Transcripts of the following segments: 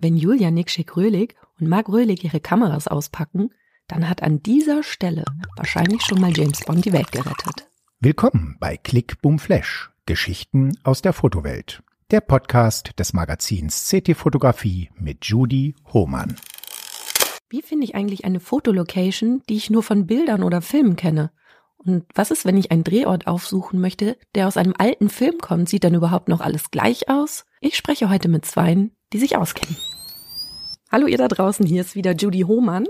Wenn Julia Nikschik-Röhlig und Marc Röhlig ihre Kameras auspacken, dann hat an dieser Stelle wahrscheinlich schon mal James Bond die Welt gerettet. Willkommen bei Click Boom Flash, Geschichten aus der Fotowelt. Der Podcast des Magazins CT Fotografie mit Judy Hohmann. Wie finde ich eigentlich eine Fotolocation, die ich nur von Bildern oder Filmen kenne? Und was ist, wenn ich einen Drehort aufsuchen möchte, der aus einem alten Film kommt? Sieht dann überhaupt noch alles gleich aus? Ich spreche heute mit Zweien, die sich auskennen. Hallo ihr da draußen, hier ist wieder Judy Hohmann.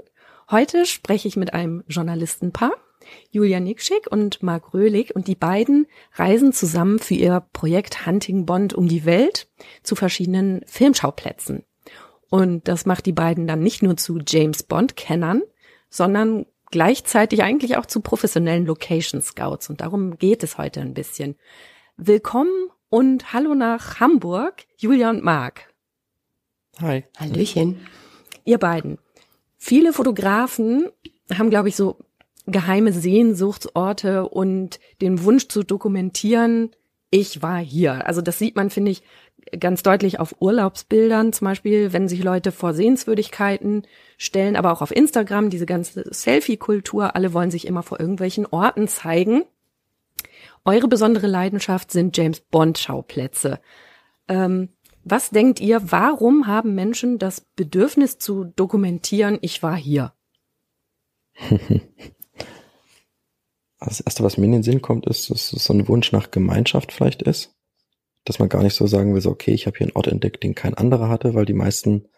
Heute spreche ich mit einem Journalistenpaar, Julia Nikschik und Marc Röhlig, und die beiden reisen zusammen für ihr Projekt Hunting Bond um die Welt zu verschiedenen Filmschauplätzen. Und das macht die beiden dann nicht nur zu James Bond-Kennern, sondern gleichzeitig eigentlich auch zu professionellen Location Scouts. Und darum geht es heute ein bisschen. Willkommen und hallo nach Hamburg, Julia und Marc. Hi. Hallöchen. Ihr beiden. Viele Fotografen haben, glaube ich, so geheime Sehnsuchtsorte und den Wunsch zu dokumentieren, ich war hier. Also das sieht man, finde ich, ganz deutlich auf Urlaubsbildern, zum Beispiel, wenn sich Leute vor Sehenswürdigkeiten stellen, aber auch auf Instagram, diese ganze Selfie-Kultur, alle wollen sich immer vor irgendwelchen Orten zeigen. Eure besondere Leidenschaft sind James Bond-Schauplätze. Ähm, was denkt ihr, warum haben Menschen das Bedürfnis zu dokumentieren, ich war hier? Das erste, was mir in den Sinn kommt, ist, dass es so ein Wunsch nach Gemeinschaft vielleicht ist dass man gar nicht so sagen will, so, okay, ich habe hier einen Ort entdeckt, den kein anderer hatte, weil die meisten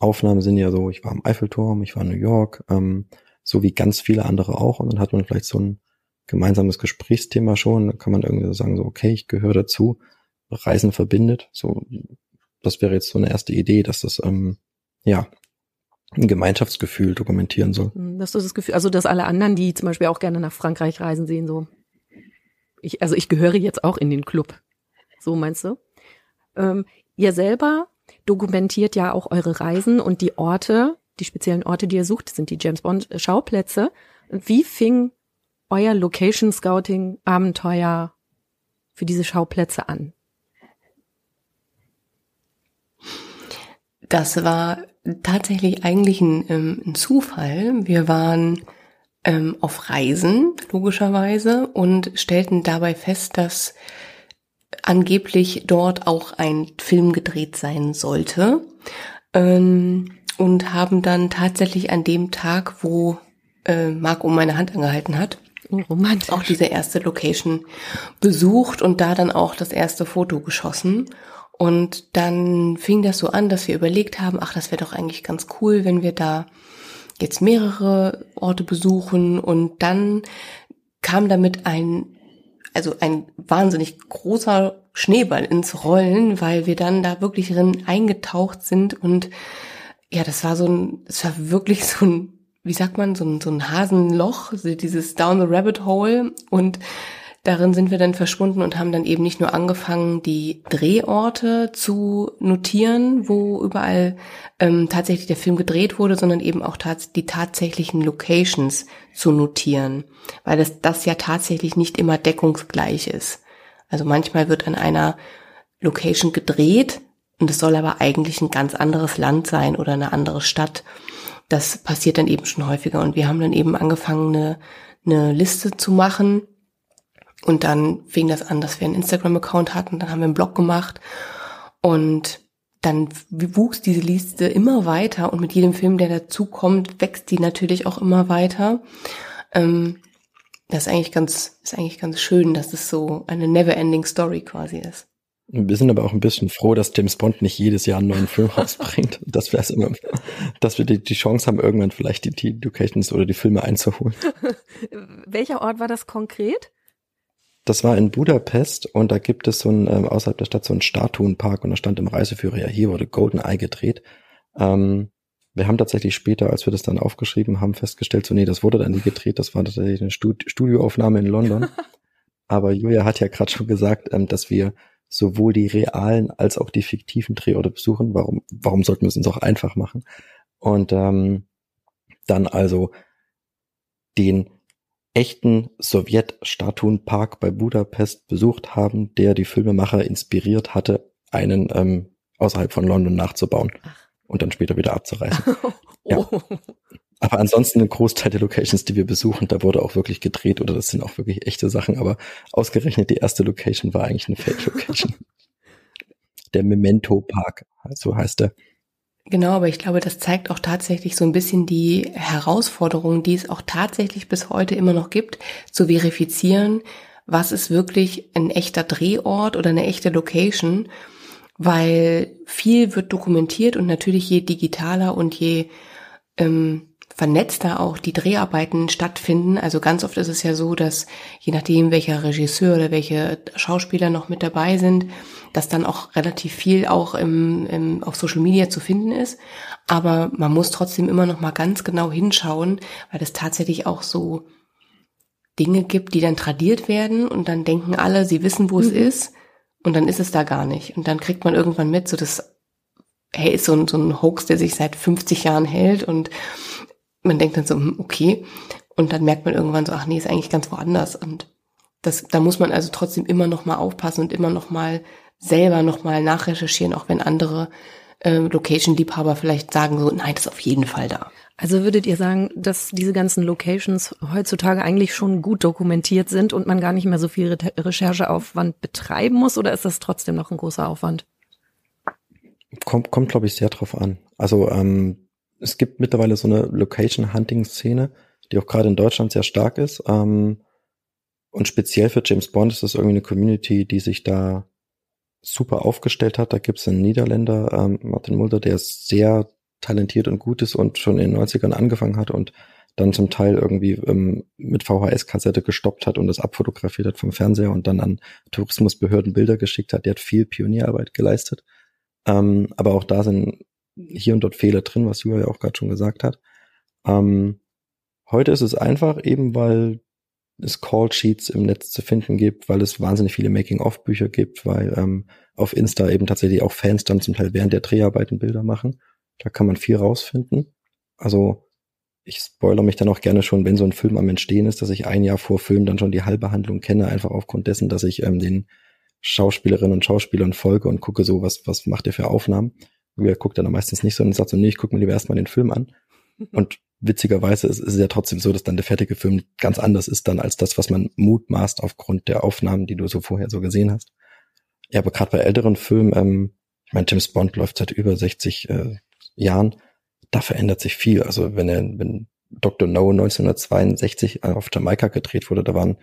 Aufnahmen sind ja so, ich war am Eiffelturm, ich war in New York, ähm, so wie ganz viele andere auch. Und dann hat man vielleicht so ein gemeinsames Gesprächsthema schon. Dann kann man irgendwie so sagen, so, okay, ich gehöre dazu. Reisen verbindet. So, das wäre jetzt so eine erste Idee, dass das, ähm, ja, ein Gemeinschaftsgefühl dokumentieren soll. Hm, dass du das Gefühl, also dass alle anderen, die zum Beispiel auch gerne nach Frankreich reisen, sehen so, ich, also ich gehöre jetzt auch in den Club. So meinst du? Ähm, ihr selber dokumentiert ja auch eure Reisen und die Orte, die speziellen Orte, die ihr sucht, sind die James Bond Schauplätze. Wie fing euer Location Scouting Abenteuer für diese Schauplätze an? Das war tatsächlich eigentlich ein, ähm, ein Zufall. Wir waren ähm, auf Reisen, logischerweise, und stellten dabei fest, dass angeblich dort auch ein Film gedreht sein sollte. Ähm, und haben dann tatsächlich an dem Tag, wo äh, Marc um meine Hand angehalten hat, oh, romantisch. auch diese erste Location besucht und da dann auch das erste Foto geschossen. Und dann fing das so an, dass wir überlegt haben, ach, das wäre doch eigentlich ganz cool, wenn wir da jetzt mehrere Orte besuchen. Und dann kam damit ein also ein wahnsinnig großer Schneeball ins Rollen, weil wir dann da wirklich drin eingetaucht sind und ja, das war so ein, es war wirklich so ein, wie sagt man, so ein, so ein Hasenloch, dieses Down the Rabbit Hole und Darin sind wir dann verschwunden und haben dann eben nicht nur angefangen, die Drehorte zu notieren, wo überall ähm, tatsächlich der Film gedreht wurde, sondern eben auch tats die tatsächlichen Locations zu notieren, weil das, das ja tatsächlich nicht immer deckungsgleich ist. Also manchmal wird an einer Location gedreht und es soll aber eigentlich ein ganz anderes Land sein oder eine andere Stadt. Das passiert dann eben schon häufiger und wir haben dann eben angefangen, eine, eine Liste zu machen und dann fing das an, dass wir einen Instagram-Account hatten, dann haben wir einen Blog gemacht und dann wuchs diese Liste immer weiter und mit jedem Film, der dazu kommt, wächst die natürlich auch immer weiter. Ähm, das ist eigentlich ganz, ist eigentlich ganz schön, dass es so eine never-ending Story quasi ist. Wir sind aber auch ein bisschen froh, dass James Bond nicht jedes Jahr einen neuen Film rausbringt. dass wir immer, dass wir die, die Chance haben, irgendwann vielleicht die, die Locations oder die Filme einzuholen. Welcher Ort war das konkret? Das war in Budapest und da gibt es so ein, ähm, außerhalb der Stadt so einen Statuenpark und da stand im Reiseführer, ja, hier wurde Golden Eye gedreht. Ähm, wir haben tatsächlich später, als wir das dann aufgeschrieben haben, festgestellt, so nee, das wurde dann nie gedreht, das war tatsächlich eine Stud Studioaufnahme in London. Aber Julia hat ja gerade schon gesagt, ähm, dass wir sowohl die realen als auch die fiktiven Drehorte besuchen. Warum, warum sollten wir es uns auch einfach machen? Und ähm, dann also den echten Sowjet-Statuenpark bei Budapest besucht haben, der die Filmemacher inspiriert hatte, einen ähm, außerhalb von London nachzubauen. Ach. und dann später wieder abzureißen. ja. Oh. Aber ansonsten ein Großteil der Locations, die wir besuchen, da wurde auch wirklich gedreht oder das sind auch wirklich echte Sachen. Aber ausgerechnet die erste Location war eigentlich eine Fake-Location. der Memento Park, so heißt der. Genau, aber ich glaube, das zeigt auch tatsächlich so ein bisschen die Herausforderung, die es auch tatsächlich bis heute immer noch gibt, zu verifizieren, was ist wirklich ein echter Drehort oder eine echte Location, weil viel wird dokumentiert und natürlich je digitaler und je ähm, vernetzter auch die Dreharbeiten stattfinden. Also ganz oft ist es ja so, dass je nachdem, welcher Regisseur oder welche Schauspieler noch mit dabei sind, dass dann auch relativ viel auch im, im, auf Social Media zu finden ist. Aber man muss trotzdem immer noch mal ganz genau hinschauen, weil es tatsächlich auch so Dinge gibt, die dann tradiert werden und dann denken alle, sie wissen, wo mhm. es ist und dann ist es da gar nicht. Und dann kriegt man irgendwann mit, so das hey, ist so ein, so ein Hoax, der sich seit 50 Jahren hält und man denkt dann so, hm, okay. Und dann merkt man irgendwann so, ach nee, ist eigentlich ganz woanders. Und das, da muss man also trotzdem immer noch mal aufpassen und immer noch mal selber noch mal nachrecherchieren, auch wenn andere äh, Location-Liebhaber vielleicht sagen so, nein, das ist auf jeden Fall da. Also würdet ihr sagen, dass diese ganzen Locations heutzutage eigentlich schon gut dokumentiert sind und man gar nicht mehr so viel Re Rechercheaufwand betreiben muss oder ist das trotzdem noch ein großer Aufwand? Kommt, kommt glaube ich, sehr drauf an. Also ähm, es gibt mittlerweile so eine Location-Hunting-Szene, die auch gerade in Deutschland sehr stark ist. Ähm, und speziell für James Bond ist das irgendwie eine Community, die sich da super aufgestellt hat. Da gibt es einen Niederländer, ähm, Martin Mulder, der sehr talentiert und gut ist und schon in den 90ern angefangen hat und dann zum Teil irgendwie ähm, mit VHS-Kassette gestoppt hat und das abfotografiert hat vom Fernseher und dann an Tourismusbehörden Bilder geschickt hat. Der hat viel Pionierarbeit geleistet. Ähm, aber auch da sind hier und dort Fehler drin, was Julia ja auch gerade schon gesagt hat. Ähm, heute ist es einfach, eben weil es Call-Sheets im Netz zu finden gibt, weil es wahnsinnig viele Making-of-Bücher gibt, weil ähm, auf Insta eben tatsächlich auch Fans dann zum Teil während der Dreharbeiten Bilder machen. Da kann man viel rausfinden. Also ich spoilere mich dann auch gerne schon, wenn so ein Film am Entstehen ist, dass ich ein Jahr vor Film dann schon die halbe Handlung kenne, einfach aufgrund dessen, dass ich ähm, den Schauspielerinnen und Schauspielern folge und gucke so, was, was macht ihr für Aufnahmen. Wer guckt dann meistens nicht so und sagt so, nee, ich gucke mir lieber erstmal den Film an. Und witzigerweise ist, ist es ja trotzdem so, dass dann der fertige Film ganz anders ist dann als das, was man mutmaßt aufgrund der Aufnahmen, die du so vorher so gesehen hast. Ja, aber gerade bei älteren Filmen, ähm, ich meine, James Bond läuft seit über 60 äh, Jahren, da verändert sich viel. Also wenn er, wenn Dr. No 1962 auf Jamaika gedreht wurde, da waren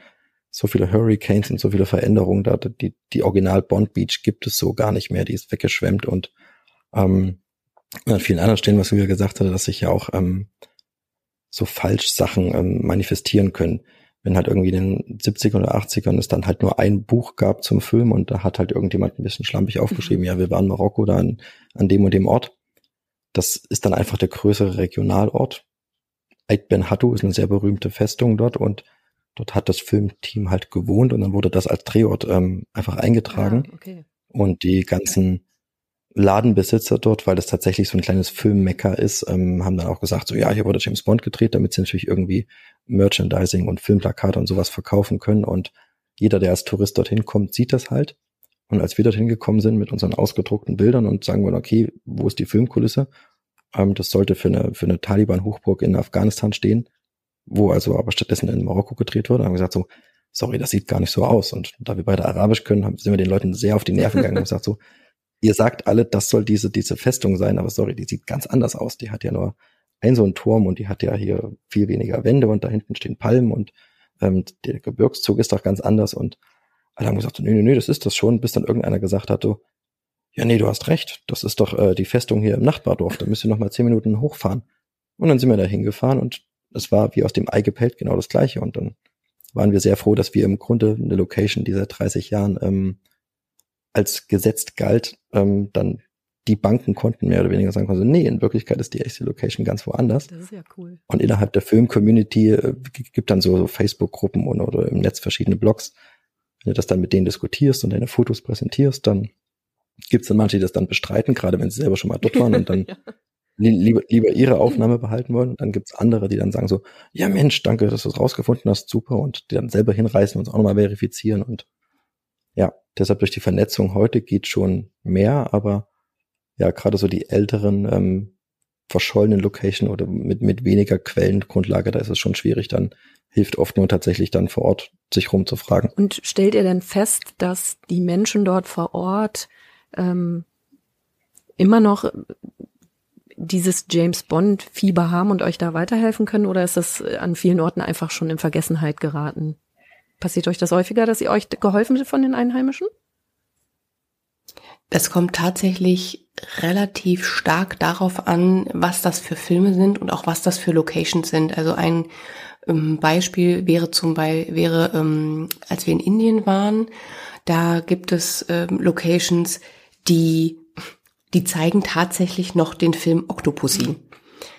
so viele Hurricanes und so viele Veränderungen da. Die, die Original Bond Beach gibt es so gar nicht mehr. Die ist weggeschwemmt und ähm, an vielen anderen Stellen, was Julia gesagt hatte, dass sich ja auch ähm, so falsch Sachen ähm, manifestieren können. Wenn halt irgendwie in den 70er oder 80ern es dann halt nur ein Buch gab zum Film und da hat halt irgendjemand ein bisschen schlampig aufgeschrieben, mhm. ja, wir waren in Marokko da an, an dem und dem Ort. Das ist dann einfach der größere Regionalort. Ait Ben Hattu ist eine sehr berühmte Festung dort und dort hat das Filmteam halt gewohnt und dann wurde das als Drehort ähm, einfach eingetragen. Ah, okay. Und die ganzen Ladenbesitzer dort, weil das tatsächlich so ein kleines Filmmecker ist, ähm, haben dann auch gesagt, so ja, hier wurde James Bond gedreht, damit sie natürlich irgendwie Merchandising und Filmplakate und sowas verkaufen können. Und jeder, der als Tourist dorthin kommt, sieht das halt. Und als wir dorthin gekommen sind mit unseren ausgedruckten Bildern und sagen wir, okay, wo ist die Filmkulisse? Ähm, das sollte für eine, für eine Taliban-Hochburg in Afghanistan stehen, wo also aber stattdessen in Marokko gedreht wurde. haben wir gesagt so, sorry, das sieht gar nicht so aus. Und da wir beide Arabisch können, haben, sind wir den Leuten sehr auf die Nerven gegangen und gesagt so, ihr sagt alle, das soll diese, diese Festung sein, aber sorry, die sieht ganz anders aus. Die hat ja nur ein so ein Turm und die hat ja hier viel weniger Wände und da hinten stehen Palmen und ähm, der Gebirgszug ist doch ganz anders und alle haben gesagt, nee, nee, nee, das ist das schon, bis dann irgendeiner gesagt hat, so, ja, nee, du hast recht, das ist doch äh, die Festung hier im Nachbardorf, da müsst ihr noch mal zehn Minuten hochfahren. Und dann sind wir da hingefahren und es war wie aus dem Ei gepellt genau das Gleiche und dann waren wir sehr froh, dass wir im Grunde eine Location, die seit 30 Jahren ähm, als gesetzt galt, ähm, dann die Banken konnten mehr oder weniger sagen, also nee, in Wirklichkeit ist die echte Location ganz woanders. Das ist ja cool. Und innerhalb der Film-Community äh, gibt dann so, so Facebook-Gruppen oder, oder im Netz verschiedene Blogs. Wenn du das dann mit denen diskutierst und deine Fotos präsentierst, dann gibt es dann manche, die das dann bestreiten, gerade wenn sie selber schon mal dort waren und dann ja. li lieber, lieber ihre Aufnahme behalten wollen. Und dann gibt es andere, die dann sagen so, ja Mensch, danke, dass du es rausgefunden hast, super. Und die dann selber hinreißen und es auch nochmal verifizieren und deshalb durch die Vernetzung heute geht schon mehr, aber ja, gerade so die älteren ähm, verschollenen Location oder mit, mit weniger Quellengrundlage, da ist es schon schwierig, dann hilft oft nur tatsächlich dann vor Ort sich rumzufragen. Und stellt ihr denn fest, dass die Menschen dort vor Ort ähm, immer noch dieses James Bond Fieber haben und euch da weiterhelfen können oder ist das an vielen Orten einfach schon in Vergessenheit geraten? Passiert euch das häufiger, dass ihr euch geholfen wird von den Einheimischen? Es kommt tatsächlich relativ stark darauf an, was das für Filme sind und auch was das für Locations sind. Also ein ähm, Beispiel wäre zum Beispiel, wäre, ähm, als wir in Indien waren, da gibt es ähm, Locations, die, die zeigen tatsächlich noch den Film Octopussy.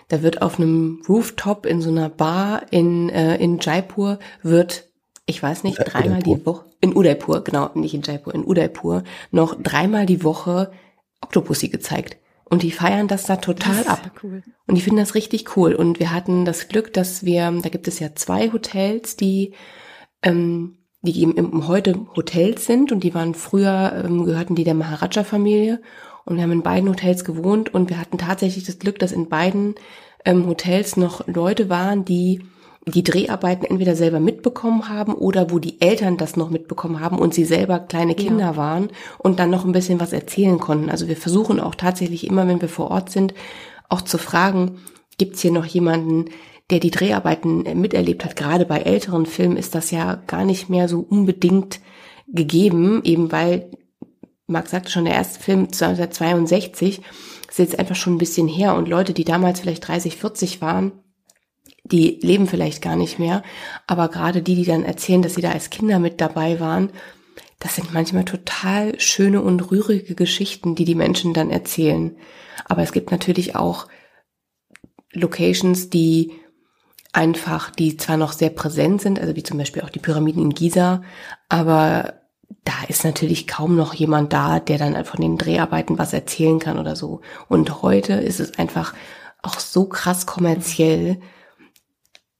Da wird auf einem Rooftop in so einer Bar in, äh, in Jaipur wird ich weiß nicht, dreimal die Woche, in Udaipur, genau, nicht in Jaipur, in Udaipur, noch dreimal die Woche Octopussy gezeigt. Und die feiern das da total das ab. Cool. Und die finden das richtig cool. Und wir hatten das Glück, dass wir, da gibt es ja zwei Hotels, die, ähm, die eben heute Hotels sind und die waren früher, ähm, gehörten die der Maharaja-Familie. Und wir haben in beiden Hotels gewohnt und wir hatten tatsächlich das Glück, dass in beiden ähm, Hotels noch Leute waren, die die Dreharbeiten entweder selber mitbekommen haben oder wo die Eltern das noch mitbekommen haben und sie selber kleine Kinder ja. waren und dann noch ein bisschen was erzählen konnten. Also wir versuchen auch tatsächlich immer, wenn wir vor Ort sind, auch zu fragen, gibt es hier noch jemanden, der die Dreharbeiten miterlebt hat? Gerade bei älteren Filmen ist das ja gar nicht mehr so unbedingt gegeben, eben weil, Marc sagte schon, der erste Film 1962 ist jetzt einfach schon ein bisschen her und Leute, die damals vielleicht 30, 40 waren, die leben vielleicht gar nicht mehr, aber gerade die, die dann erzählen, dass sie da als Kinder mit dabei waren, das sind manchmal total schöne und rührige Geschichten, die die Menschen dann erzählen. Aber es gibt natürlich auch Locations, die einfach, die zwar noch sehr präsent sind, also wie zum Beispiel auch die Pyramiden in Giza, aber da ist natürlich kaum noch jemand da, der dann von den Dreharbeiten was erzählen kann oder so. Und heute ist es einfach auch so krass kommerziell,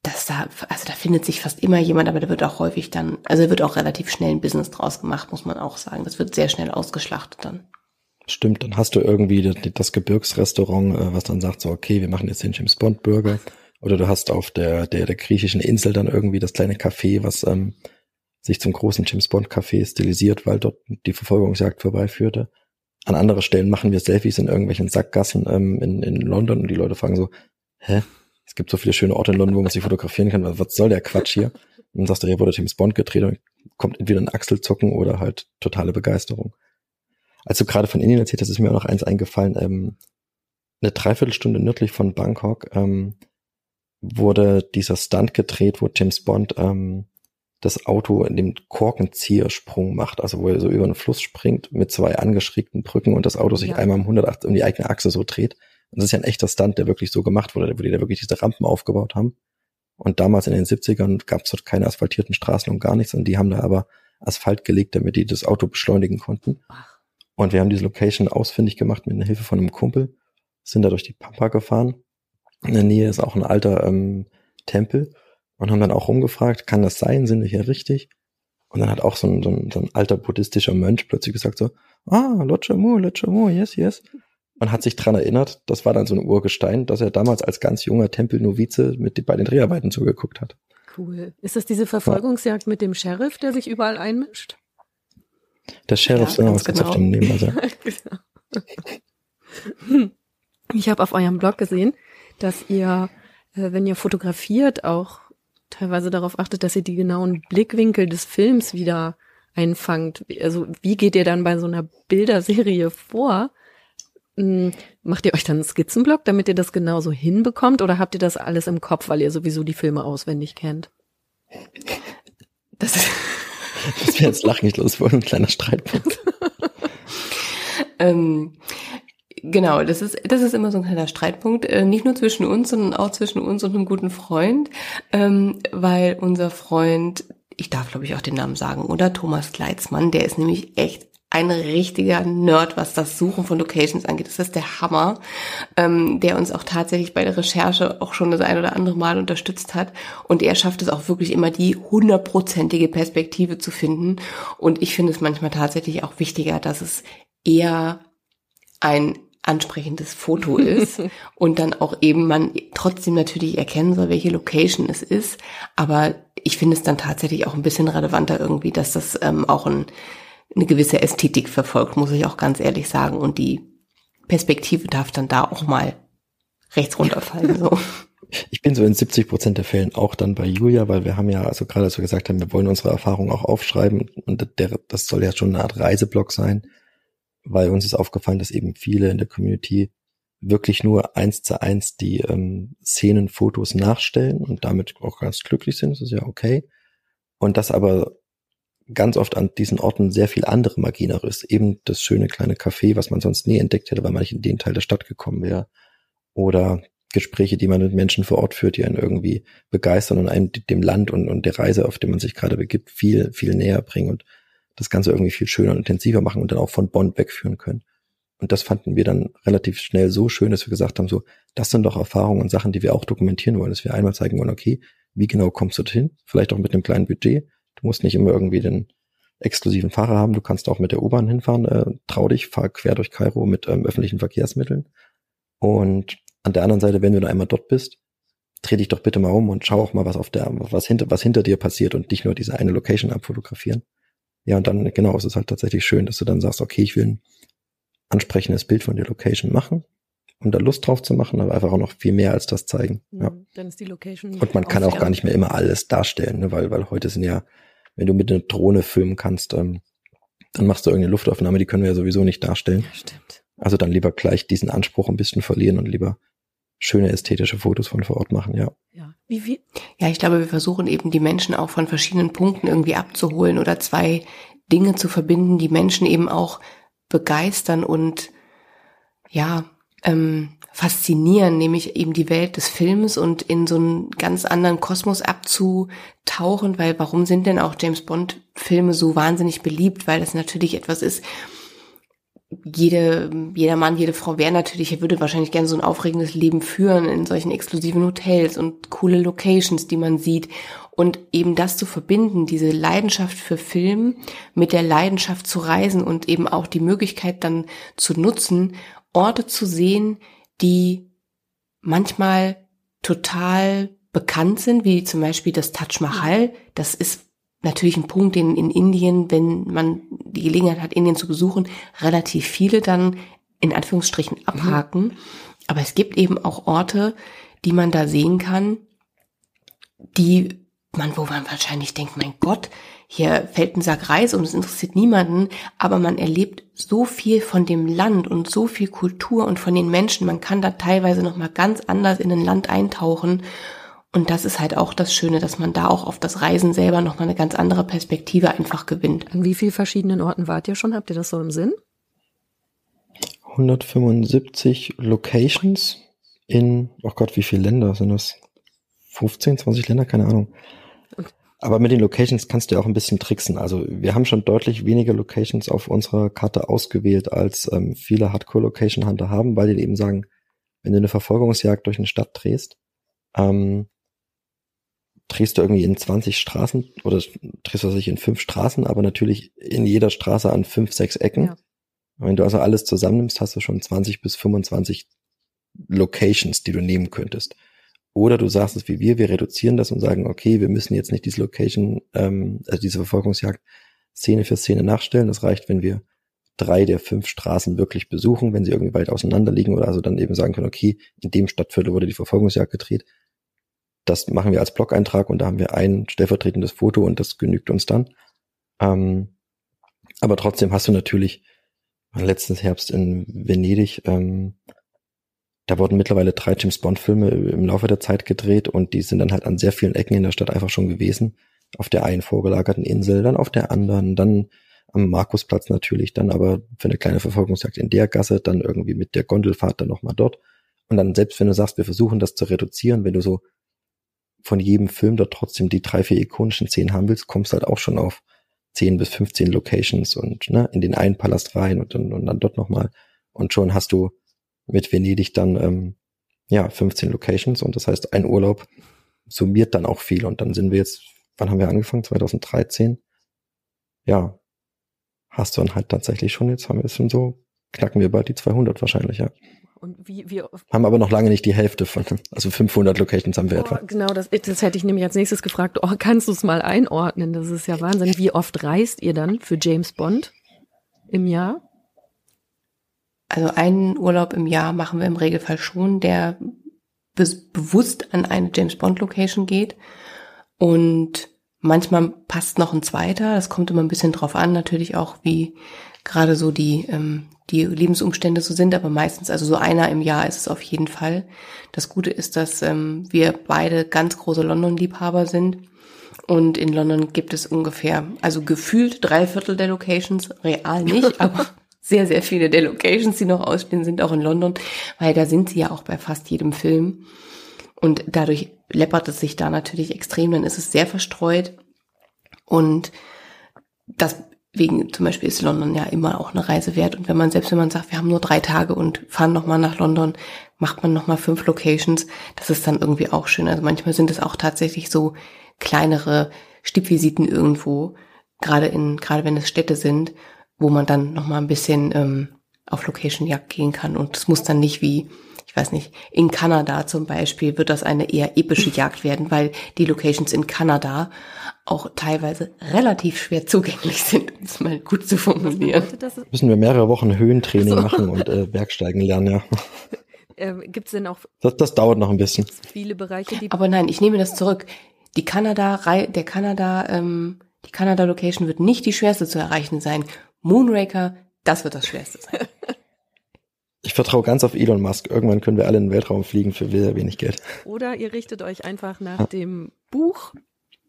dass da, also da findet sich fast immer jemand, aber da wird auch häufig dann, also wird auch relativ schnell ein Business draus gemacht, muss man auch sagen. Das wird sehr schnell ausgeschlachtet dann. Stimmt, dann hast du irgendwie das, das Gebirgsrestaurant, äh, was dann sagt so, okay, wir machen jetzt den James Bond Burger. Oder du hast auf der, der, der griechischen Insel dann irgendwie das kleine Café, was ähm, sich zum großen James Bond Café stilisiert, weil dort die Verfolgungsjagd vorbeiführte. An anderen Stellen machen wir Selfies in irgendwelchen Sackgassen ähm, in, in London und die Leute fragen so, hä, es gibt so viele schöne Orte in London, wo man sich fotografieren kann. Was soll der Quatsch hier? Und dann sagst du, ja, wurde James Bond gedreht und kommt entweder ein Achselzucken oder halt totale Begeisterung. Als du gerade von Indien erzählt hast, ist mir auch noch eins eingefallen. Ähm, eine Dreiviertelstunde nördlich von Bangkok ähm, wurde dieser Stunt gedreht, wo James Bond ähm, das Auto in dem Korkenziehersprung macht, also wo er so über einen Fluss springt mit zwei angeschrägten Brücken und das Auto sich ja. einmal um 180 um die eigene Achse so dreht. Und das ist ja ein echter Stunt, der wirklich so gemacht wurde, wo die da wirklich diese Rampen aufgebaut haben. Und damals in den 70ern gab es dort keine asphaltierten Straßen und gar nichts. Und die haben da aber Asphalt gelegt, damit die das Auto beschleunigen konnten. Und wir haben diese Location ausfindig gemacht mit der Hilfe von einem Kumpel, sind da durch die Pampa gefahren. In der Nähe ist auch ein alter ähm, Tempel und haben dann auch rumgefragt, kann das sein, sind wir hier richtig? Und dann hat auch so ein, so ein, so ein alter buddhistischer Mönch plötzlich gesagt so, ah, Lochamu, Lochamu, yes, yes und hat sich dran erinnert, das war dann so ein Urgestein, dass er damals als ganz junger Tempelnovize mit bei den Dreharbeiten zugeguckt hat. Cool. Ist das diese Verfolgungsjagd ja. mit dem Sheriff, der sich überall einmischt? Der Sheriff, ja, was genau. auf dem Nebenwasser. genau. Ich habe auf eurem Blog gesehen, dass ihr, äh, wenn ihr fotografiert, auch teilweise darauf achtet, dass ihr die genauen Blickwinkel des Films wieder einfangt. Also wie geht ihr dann bei so einer Bilderserie vor? Hm, macht ihr euch dann einen Skizzenblock, damit ihr das genauso hinbekommt oder habt ihr das alles im Kopf, weil ihr sowieso die Filme auswendig kennt? Das, ist das wäre jetzt lach nicht los, wohl ein kleiner Streitpunkt. ähm, genau, das ist, das ist immer so ein kleiner Streitpunkt, äh, nicht nur zwischen uns, sondern auch zwischen uns und einem guten Freund, ähm, weil unser Freund, ich darf glaube ich auch den Namen sagen, oder Thomas Kleitzmann, der ist nämlich echt ein richtiger Nerd, was das Suchen von Locations angeht. Das ist der Hammer, ähm, der uns auch tatsächlich bei der Recherche auch schon das ein oder andere Mal unterstützt hat. Und er schafft es auch wirklich immer, die hundertprozentige Perspektive zu finden. Und ich finde es manchmal tatsächlich auch wichtiger, dass es eher ein ansprechendes Foto ist und dann auch eben man trotzdem natürlich erkennen soll, welche Location es ist. Aber ich finde es dann tatsächlich auch ein bisschen relevanter irgendwie, dass das ähm, auch ein, eine gewisse Ästhetik verfolgt, muss ich auch ganz ehrlich sagen. Und die Perspektive darf dann da auch mal rechts runterfallen. So. Ich bin so in 70 Prozent der Fällen auch dann bei Julia, weil wir haben ja, also gerade als wir gesagt haben, wir wollen unsere Erfahrungen auch aufschreiben und der, das soll ja schon eine Art Reiseblock sein weil uns ist aufgefallen, dass eben viele in der Community wirklich nur eins zu eins die ähm, Szenenfotos nachstellen und damit auch ganz glücklich sind. Das ist ja okay. Und das aber ganz oft an diesen Orten sehr viel andere Magie noch ist. Eben das schöne kleine Café, was man sonst nie entdeckt hätte, weil man nicht in den Teil der Stadt gekommen wäre. Oder Gespräche, die man mit Menschen vor Ort führt, die einen irgendwie begeistern und einem dem Land und, und der Reise, auf dem man sich gerade begibt, viel, viel näher bringen. Und das Ganze irgendwie viel schöner und intensiver machen und dann auch von Bond wegführen können. Und das fanden wir dann relativ schnell so schön, dass wir gesagt haben, so, das sind doch Erfahrungen und Sachen, die wir auch dokumentieren wollen, dass wir einmal zeigen wollen, okay, wie genau kommst du dorthin? Vielleicht auch mit einem kleinen Budget. Du musst nicht immer irgendwie den exklusiven Fahrer haben, du kannst auch mit der U-Bahn hinfahren, äh, trau dich, fahr quer durch Kairo mit ähm, öffentlichen Verkehrsmitteln. Und an der anderen Seite, wenn du dann einmal dort bist, dreh dich doch bitte mal um und schau auch mal, was auf der, was hinter, was hinter dir passiert und nicht nur diese eine Location abfotografieren. Ja, und dann, genau, es ist halt tatsächlich schön, dass du dann sagst, okay, ich will ein ansprechendes Bild von der Location machen, um da Lust drauf zu machen, aber einfach auch noch viel mehr als das zeigen. Ja. Mhm, dann ist die Location. Und man kann auch gar nicht mehr immer alles darstellen, ne, weil, weil heute sind ja, wenn du mit einer Drohne filmen kannst, ähm, dann machst du irgendeine Luftaufnahme, die können wir ja sowieso nicht darstellen. Ja, stimmt. Also dann lieber gleich diesen Anspruch ein bisschen verlieren und lieber schöne ästhetische Fotos von vor Ort machen, ja. Ja. Wie, wie? Ja, ich glaube, wir versuchen eben die Menschen auch von verschiedenen Punkten irgendwie abzuholen oder zwei Dinge zu verbinden, die Menschen eben auch begeistern und ja, ähm, faszinieren, nämlich eben die Welt des Films und in so einen ganz anderen Kosmos abzutauchen, weil warum sind denn auch James Bond Filme so wahnsinnig beliebt? Weil das natürlich etwas ist, jede, jeder Mann, jede Frau wäre natürlich, würde wahrscheinlich gerne so ein aufregendes Leben führen in solchen exklusiven Hotels und coole Locations, die man sieht. Und eben das zu verbinden, diese Leidenschaft für Film mit der Leidenschaft zu reisen und eben auch die Möglichkeit dann zu nutzen, Orte zu sehen, die manchmal total bekannt sind, wie zum Beispiel das Taj Mahal. Das ist natürlich ein Punkt, den in Indien, wenn man die Gelegenheit hat, Indien zu besuchen, relativ viele dann in Anführungsstrichen mhm. abhaken. Mhm. Aber es gibt eben auch Orte, die man da sehen kann, die man, wo man wahrscheinlich denkt, mein Gott, hier fällt ein Sack Reis und es interessiert niemanden, aber man erlebt so viel von dem Land und so viel Kultur und von den Menschen. Man kann da teilweise noch mal ganz anders in ein Land eintauchen und das ist halt auch das Schöne, dass man da auch auf das Reisen selber nochmal eine ganz andere Perspektive einfach gewinnt. An wie vielen verschiedenen Orten wart ihr schon? Habt ihr das so im Sinn? 175 Locations in, oh Gott, wie viele Länder sind das? 15, 20 Länder, keine Ahnung. Aber mit den Locations kannst du ja auch ein bisschen tricksen. Also wir haben schon deutlich weniger Locations auf unserer Karte ausgewählt, als ähm, viele Hardcore-Location-Hunter haben, weil die eben sagen, wenn du eine Verfolgungsjagd durch eine Stadt drehst, ähm, drehst du irgendwie in 20 Straßen oder drehst du sich in fünf Straßen, aber natürlich in jeder Straße an fünf, sechs Ecken. Ja. Wenn du also alles zusammennimmst, hast du schon 20 bis 25 Locations, die du nehmen könntest. Oder du sagst es wie wir, wir reduzieren das und sagen, okay, wir müssen jetzt nicht diese Location, ähm, also diese Verfolgungsjagd Szene für Szene nachstellen. Das reicht, wenn wir drei der fünf Straßen wirklich besuchen, wenn sie irgendwie weit auseinander liegen oder also dann eben sagen können, okay, in dem Stadtviertel wurde die Verfolgungsjagd gedreht, das machen wir als Blog-Eintrag und da haben wir ein stellvertretendes Foto und das genügt uns dann. Ähm, aber trotzdem hast du natürlich letztens Herbst in Venedig, ähm, da wurden mittlerweile drei James Bond-Filme im Laufe der Zeit gedreht und die sind dann halt an sehr vielen Ecken in der Stadt einfach schon gewesen. Auf der einen vorgelagerten Insel, dann auf der anderen, dann am Markusplatz natürlich, dann aber für eine kleine Verfolgungsjagd in der Gasse, dann irgendwie mit der Gondelfahrt dann nochmal dort. Und dann selbst wenn du sagst, wir versuchen das zu reduzieren, wenn du so von jedem Film dort trotzdem die drei, vier ikonischen Szenen haben willst, kommst halt auch schon auf 10 bis 15 Locations und ne, in den einen Palast rein und dann, und dann dort nochmal. Und schon hast du mit Venedig dann ähm, ja 15 Locations und das heißt, ein Urlaub summiert dann auch viel. Und dann sind wir jetzt, wann haben wir angefangen? 2013? Ja, hast du dann halt tatsächlich schon, jetzt haben wir es schon so knacken wir bald die 200 wahrscheinlich, ja. Und wie, wie haben aber noch lange nicht die Hälfte von, also 500 Locations haben wir oh, etwa. Genau, das, das hätte ich nämlich als nächstes gefragt. Oh, kannst du es mal einordnen? Das ist ja Wahnsinn. Wie oft reist ihr dann für James Bond im Jahr? Also einen Urlaub im Jahr machen wir im Regelfall schon, der be bewusst an eine James Bond Location geht. Und manchmal passt noch ein zweiter. Das kommt immer ein bisschen drauf an, natürlich auch, wie gerade so die, ähm, die Lebensumstände so sind, aber meistens, also so einer im Jahr ist es auf jeden Fall. Das Gute ist, dass ähm, wir beide ganz große London-Liebhaber sind. Und in London gibt es ungefähr, also gefühlt drei Viertel der Locations, real nicht, aber sehr, sehr viele der Locations, die noch ausstehen, sind auch in London, weil da sind sie ja auch bei fast jedem Film. Und dadurch läppert es sich da natürlich extrem, dann ist es sehr verstreut. Und deswegen zum Beispiel ist London ja immer auch eine Reise wert. Und wenn man, selbst wenn man sagt, wir haben nur drei Tage und fahren nochmal nach London, macht man nochmal fünf Locations, das ist dann irgendwie auch schön. Also manchmal sind es auch tatsächlich so kleinere Stippvisiten irgendwo, gerade in, gerade wenn es Städte sind, wo man dann noch mal ein bisschen ähm, auf Location-Jagd gehen kann. Und es muss dann nicht wie, ich weiß nicht, in Kanada zum Beispiel wird das eine eher epische Jagd werden, weil die Locations in Kanada auch teilweise relativ schwer zugänglich sind, um es mal gut zu formulieren. Müssen wir mehrere Wochen Höhentraining so. machen und äh, Bergsteigen lernen, ja. Ähm, Gibt es denn auch das, das dauert noch ein bisschen. Viele Bereiche, die. Aber nein, ich nehme das zurück. Die Kanada, der Kanada, ähm, die Kanada Location wird nicht die schwerste zu erreichen sein. Moonraker, das wird das Schwerste sein. Ich vertraue ganz auf Elon Musk. Irgendwann können wir alle in den Weltraum fliegen für sehr wenig Geld. Oder ihr richtet euch einfach nach ja. dem Buch,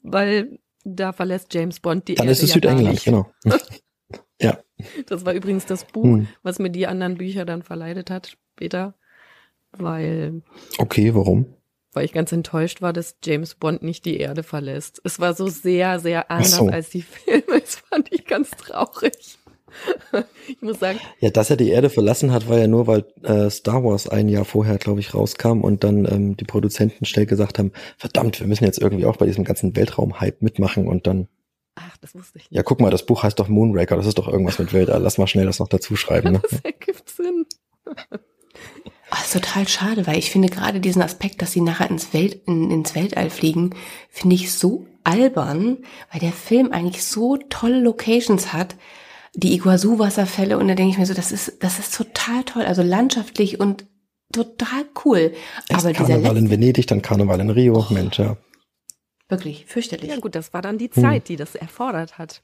weil da verlässt James Bond die Dann Erde ist es ja Südengland, genau. ja. Das war übrigens das Buch, hm. was mir die anderen Bücher dann verleidet hat später, weil. Okay, warum? Weil ich ganz enttäuscht war, dass James Bond nicht die Erde verlässt. Es war so sehr, sehr anders so. als die Filme. Das fand ich ganz traurig. ich muss sagen. Ja, dass er die Erde verlassen hat, war ja nur, weil äh, Star Wars ein Jahr vorher, glaube ich, rauskam und dann ähm, die Produzenten schnell gesagt haben, verdammt, wir müssen jetzt irgendwie auch bei diesem ganzen Weltraum-Hype mitmachen und dann. Ach, das wusste ich nicht. Ja, guck mal, das Buch heißt doch Moonraker, das ist doch irgendwas mit Weltall. Lass mal schnell das noch dazu schreiben. Ne? das ergibt Sinn. Oh, ist total schade, weil ich finde gerade diesen Aspekt, dass sie nachher ins, Welt, in, ins Weltall fliegen, finde ich so albern, weil der Film eigentlich so tolle Locations hat die Iguazu-Wasserfälle und da denke ich mir so, das ist, das ist total toll, also landschaftlich und total cool. Erst Aber Karneval in Venedig, dann Karneval in Rio, oh, Mensch, ja. Wirklich, fürchterlich. Ja gut, das war dann die Zeit, hm. die das erfordert hat.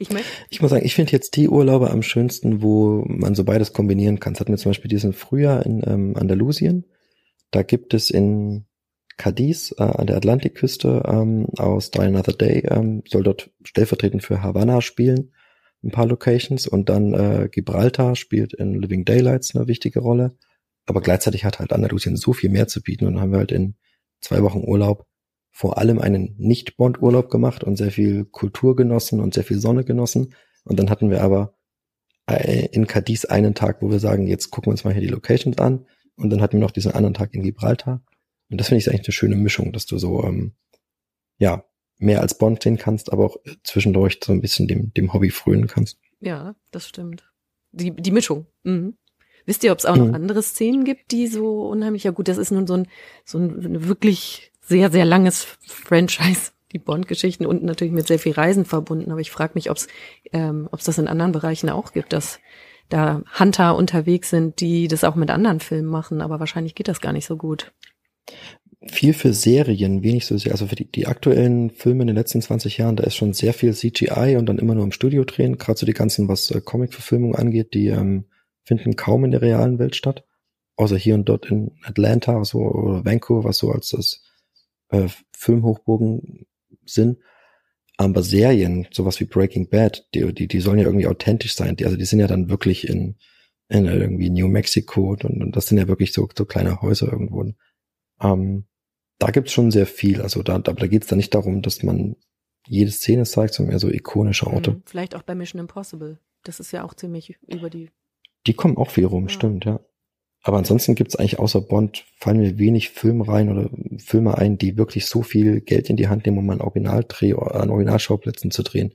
Ich, möchte ich muss sagen, ich finde jetzt die Urlaube am schönsten, wo man so beides kombinieren kann. Es hatten wir zum Beispiel diesen Frühjahr in ähm, Andalusien. Da gibt es in Cadiz äh, an der Atlantikküste ähm, aus Die Another Day, ähm, soll dort stellvertretend für Havanna spielen, ein paar Locations. Und dann äh, Gibraltar spielt in Living Daylights eine wichtige Rolle, aber gleichzeitig hat halt Andalusien so viel mehr zu bieten. Und dann haben wir halt in zwei Wochen Urlaub vor allem einen Nicht-Bond-Urlaub gemacht und sehr viel Kultur genossen und sehr viel Sonne genossen. Und dann hatten wir aber äh, in Cadiz einen Tag, wo wir sagen, jetzt gucken wir uns mal hier die Locations an. Und dann hatten wir noch diesen anderen Tag in Gibraltar und das finde ich eigentlich eine schöne Mischung, dass du so, ähm, ja, mehr als Bond sehen kannst, aber auch zwischendurch so ein bisschen dem, dem Hobby frönen kannst. Ja, das stimmt. Die, die Mischung. Mhm. Wisst ihr, ob es auch noch mhm. andere Szenen gibt, die so unheimlich, ja gut, das ist nun so ein, so ein wirklich sehr, sehr langes Franchise, die Bond-Geschichten und natürlich mit sehr viel Reisen verbunden, aber ich frage mich, ob es ähm, ob's das in anderen Bereichen auch gibt, dass da Hunter unterwegs sind, die das auch mit anderen Filmen machen, aber wahrscheinlich geht das gar nicht so gut viel für Serien, wenig so sehr. Also für die, die aktuellen Filme in den letzten 20 Jahren, da ist schon sehr viel CGI und dann immer nur im Studio drehen. Gerade so die ganzen, was äh, Comic-Verfilmung angeht, die ähm, finden kaum in der realen Welt statt. Außer hier und dort in Atlanta so, oder Vancouver, was so als das äh, Filmhochbogen sind. Aber Serien, sowas wie Breaking Bad, die, die, die sollen ja irgendwie authentisch sein. Die, also die sind ja dann wirklich in, in irgendwie New Mexico und, und das sind ja wirklich so, so kleine Häuser irgendwo. Ähm, da gibt's schon sehr viel. Also da, da, da geht's dann nicht darum, dass man jede Szene zeigt, sondern eher so ikonische Orte. Mhm, vielleicht auch bei Mission Impossible. Das ist ja auch ziemlich über die. Die kommen auch viel rum, ja. stimmt, ja. Aber ansonsten gibt's eigentlich außer Bond, fallen mir wenig Filmreihen oder Filme ein, die wirklich so viel Geld in die Hand nehmen, um ein Originaldreh, an Originalschauplätzen zu drehen.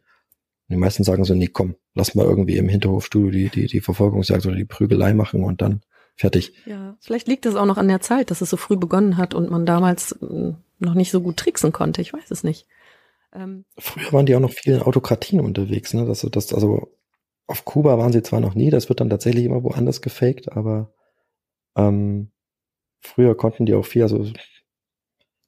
Die meisten sagen so, nee, komm, lass mal irgendwie im Hinterhofstudio die, die, die Verfolgungsjagd oder die Prügelei machen und dann fertig. Ja, vielleicht liegt es auch noch an der Zeit, dass es so früh begonnen hat und man damals äh, noch nicht so gut tricksen konnte. Ich weiß es nicht. Ähm, Früher waren die auch noch viel in Autokratien unterwegs, ne? Das, das, also auf Kuba waren sie zwar noch nie, das wird dann tatsächlich immer woanders gefaked, aber ähm, früher konnten die auch viel, also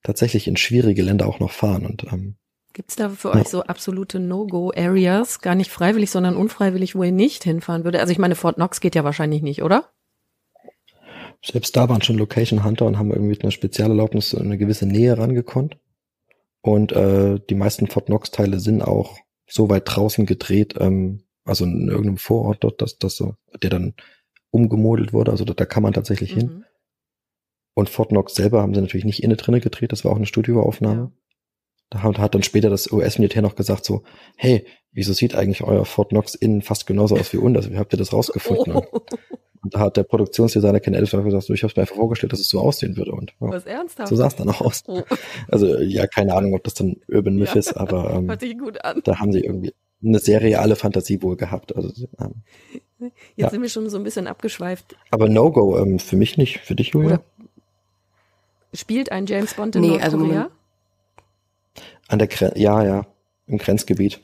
tatsächlich in schwierige Länder auch noch fahren und ähm, Gibt es da für ja. euch so absolute No-Go-Areas, gar nicht freiwillig, sondern unfreiwillig, wo ihr nicht hinfahren würde? Also ich meine, Fort Knox geht ja wahrscheinlich nicht, oder? Selbst da waren schon Location Hunter und haben irgendwie eine Spezialerlaubnis eine gewisse Nähe rangekonnt. Und äh, die meisten Fort Knox-Teile sind auch so weit draußen gedreht, ähm, also in irgendeinem Vorort dort, dass das so, der dann umgemodelt wurde. Also da, da kann man tatsächlich mhm. hin. Und Fort Knox selber haben sie natürlich nicht inne drinne gedreht, das war auch eine Studioaufnahme. Ja. Da hat, hat dann später das US-Militär noch gesagt so, hey, wieso sieht eigentlich euer Fort Knox innen fast genauso aus wie unser? Wie habt ihr das rausgefunden? Oh. Und da hat der Produktionsdesigner Ken Elfman gesagt, so, ich habe mir einfach vorgestellt, dass es so aussehen würde. Und ja, Was ernsthaft? so sah es dann auch aus. Oh. Also ja, keine Ahnung, ob das dann Urban Myth ja. ist, aber ähm, Hört sich gut an. da haben sie irgendwie eine sehr reale Fantasie wohl gehabt. Also, ähm, Jetzt ja. sind wir schon so ein bisschen abgeschweift. Aber No-Go, ähm, für mich nicht, für dich, Julia? Oder spielt ein James Bond in nee, Nordkorea? Also an der Grenze, ja, ja, im Grenzgebiet.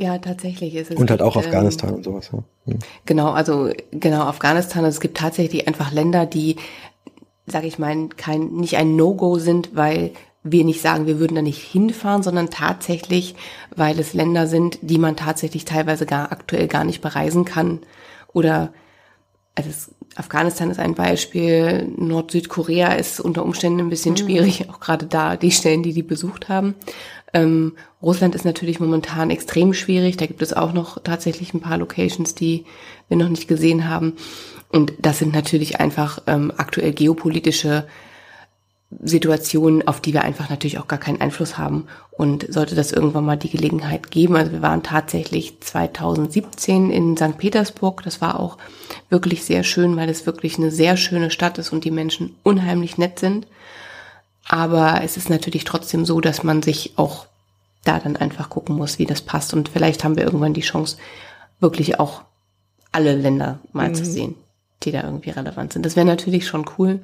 Ja, tatsächlich ist es. Und halt auch ähm, Afghanistan und sowas. Ja. Hm. Genau, also genau Afghanistan. Also es gibt tatsächlich einfach Länder, die, sage ich mal, kein nicht ein No-Go sind, weil wir nicht sagen, wir würden da nicht hinfahren, sondern tatsächlich, weil es Länder sind, die man tatsächlich teilweise gar aktuell gar nicht bereisen kann. Oder also es, Afghanistan ist ein Beispiel, Nord-Südkorea ist unter Umständen ein bisschen mhm. schwierig, auch gerade da die Stellen, die die besucht haben. Ähm, Russland ist natürlich momentan extrem schwierig. Da gibt es auch noch tatsächlich ein paar Locations, die wir noch nicht gesehen haben. Und das sind natürlich einfach ähm, aktuell geopolitische Situationen, auf die wir einfach natürlich auch gar keinen Einfluss haben. Und sollte das irgendwann mal die Gelegenheit geben, also wir waren tatsächlich 2017 in St. Petersburg, das war auch wirklich sehr schön, weil es wirklich eine sehr schöne Stadt ist und die Menschen unheimlich nett sind. Aber es ist natürlich trotzdem so, dass man sich auch da dann einfach gucken muss, wie das passt. Und vielleicht haben wir irgendwann die Chance, wirklich auch alle Länder mal mhm. zu sehen, die da irgendwie relevant sind. Das wäre natürlich schon cool.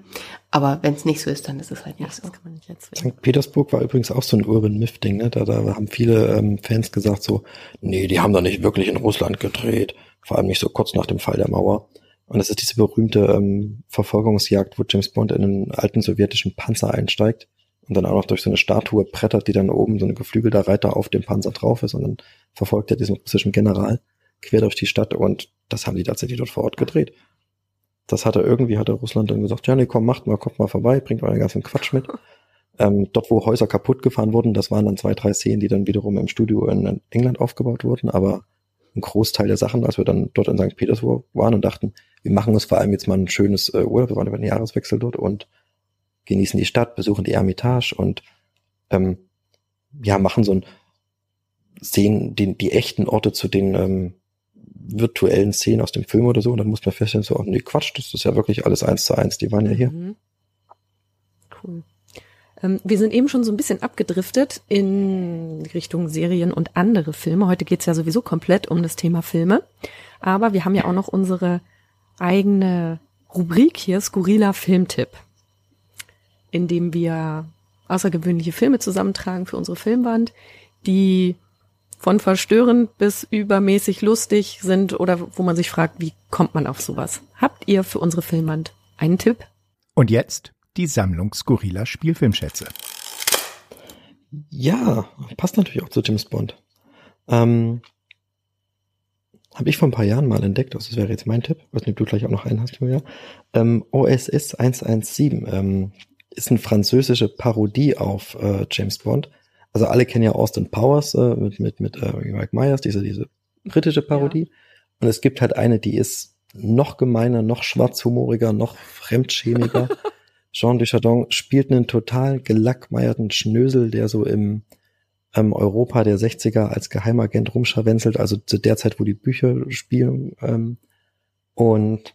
Aber wenn es nicht so ist, dann ist es halt nicht ja, so. Nicht St. Petersburg war übrigens auch so ein Urban Myth-Ding. Ne? Da, da haben viele ähm, Fans gesagt so, nee, die haben da nicht wirklich in Russland gedreht. Vor allem nicht so kurz nach dem Fall der Mauer. Und das ist diese berühmte ähm, Verfolgungsjagd, wo James Bond in einen alten sowjetischen Panzer einsteigt und dann auch noch durch so eine Statue brettert, die dann oben so eine geflügelter Reiter auf dem Panzer drauf ist und dann verfolgt er diesen russischen General quer durch die Stadt und das haben die tatsächlich dort vor Ort gedreht. Das hat er irgendwie, hat er Russland dann gesagt, ja nee, komm, macht mal, kommt mal vorbei, bringt euren ganzen Quatsch mit. Ähm, dort, wo Häuser kaputt gefahren wurden, das waren dann zwei, drei Szenen, die dann wiederum im Studio in England aufgebaut wurden, aber ein Großteil der Sachen, als wir dann dort in St. Petersburg waren und dachten, wir machen uns vor allem jetzt mal ein schönes äh, Urlaub, wir waren über den Jahreswechsel dort und genießen die Stadt, besuchen die Ermitage und ähm, ja, machen so ein, sehen die, die echten Orte zu den ähm, virtuellen Szenen aus dem Film oder so und dann muss man feststellen, so, oh, nee, Quatsch, das ist ja wirklich alles eins zu eins, die waren ja hier. Mhm. Cool. Ähm, wir sind eben schon so ein bisschen abgedriftet in Richtung Serien und andere Filme. Heute geht's ja sowieso komplett um das Thema Filme. Aber wir haben ja auch noch unsere eigene Rubrik hier, Skurriler Filmtipp, in dem wir außergewöhnliche Filme zusammentragen für unsere Filmwand, die von verstörend bis übermäßig lustig sind oder wo man sich fragt, wie kommt man auf sowas? Habt ihr für unsere Filmwand einen Tipp? Und jetzt die Sammlung skurriler Spielfilmschätze. Ja, passt natürlich auch zu James Bond. Ähm, Habe ich vor ein paar Jahren mal entdeckt, also das wäre jetzt mein Tipp, weiß nicht, ob du gleich auch noch einen hast, Julia. Ähm, OSS 117 ähm, ist eine französische Parodie auf äh, James Bond. Also alle kennen ja Austin Powers äh, mit, mit, mit äh, Mike Myers, diese, diese britische Parodie. Ja. Und es gibt halt eine, die ist noch gemeiner, noch schwarzhumoriger, noch fremdschämiger. Jean Dujardin spielt einen total gelackmeierten Schnösel, der so im ähm, Europa der 60er als Geheimagent rumscharwenzelt, also zu der Zeit, wo die Bücher spielen. Ähm, und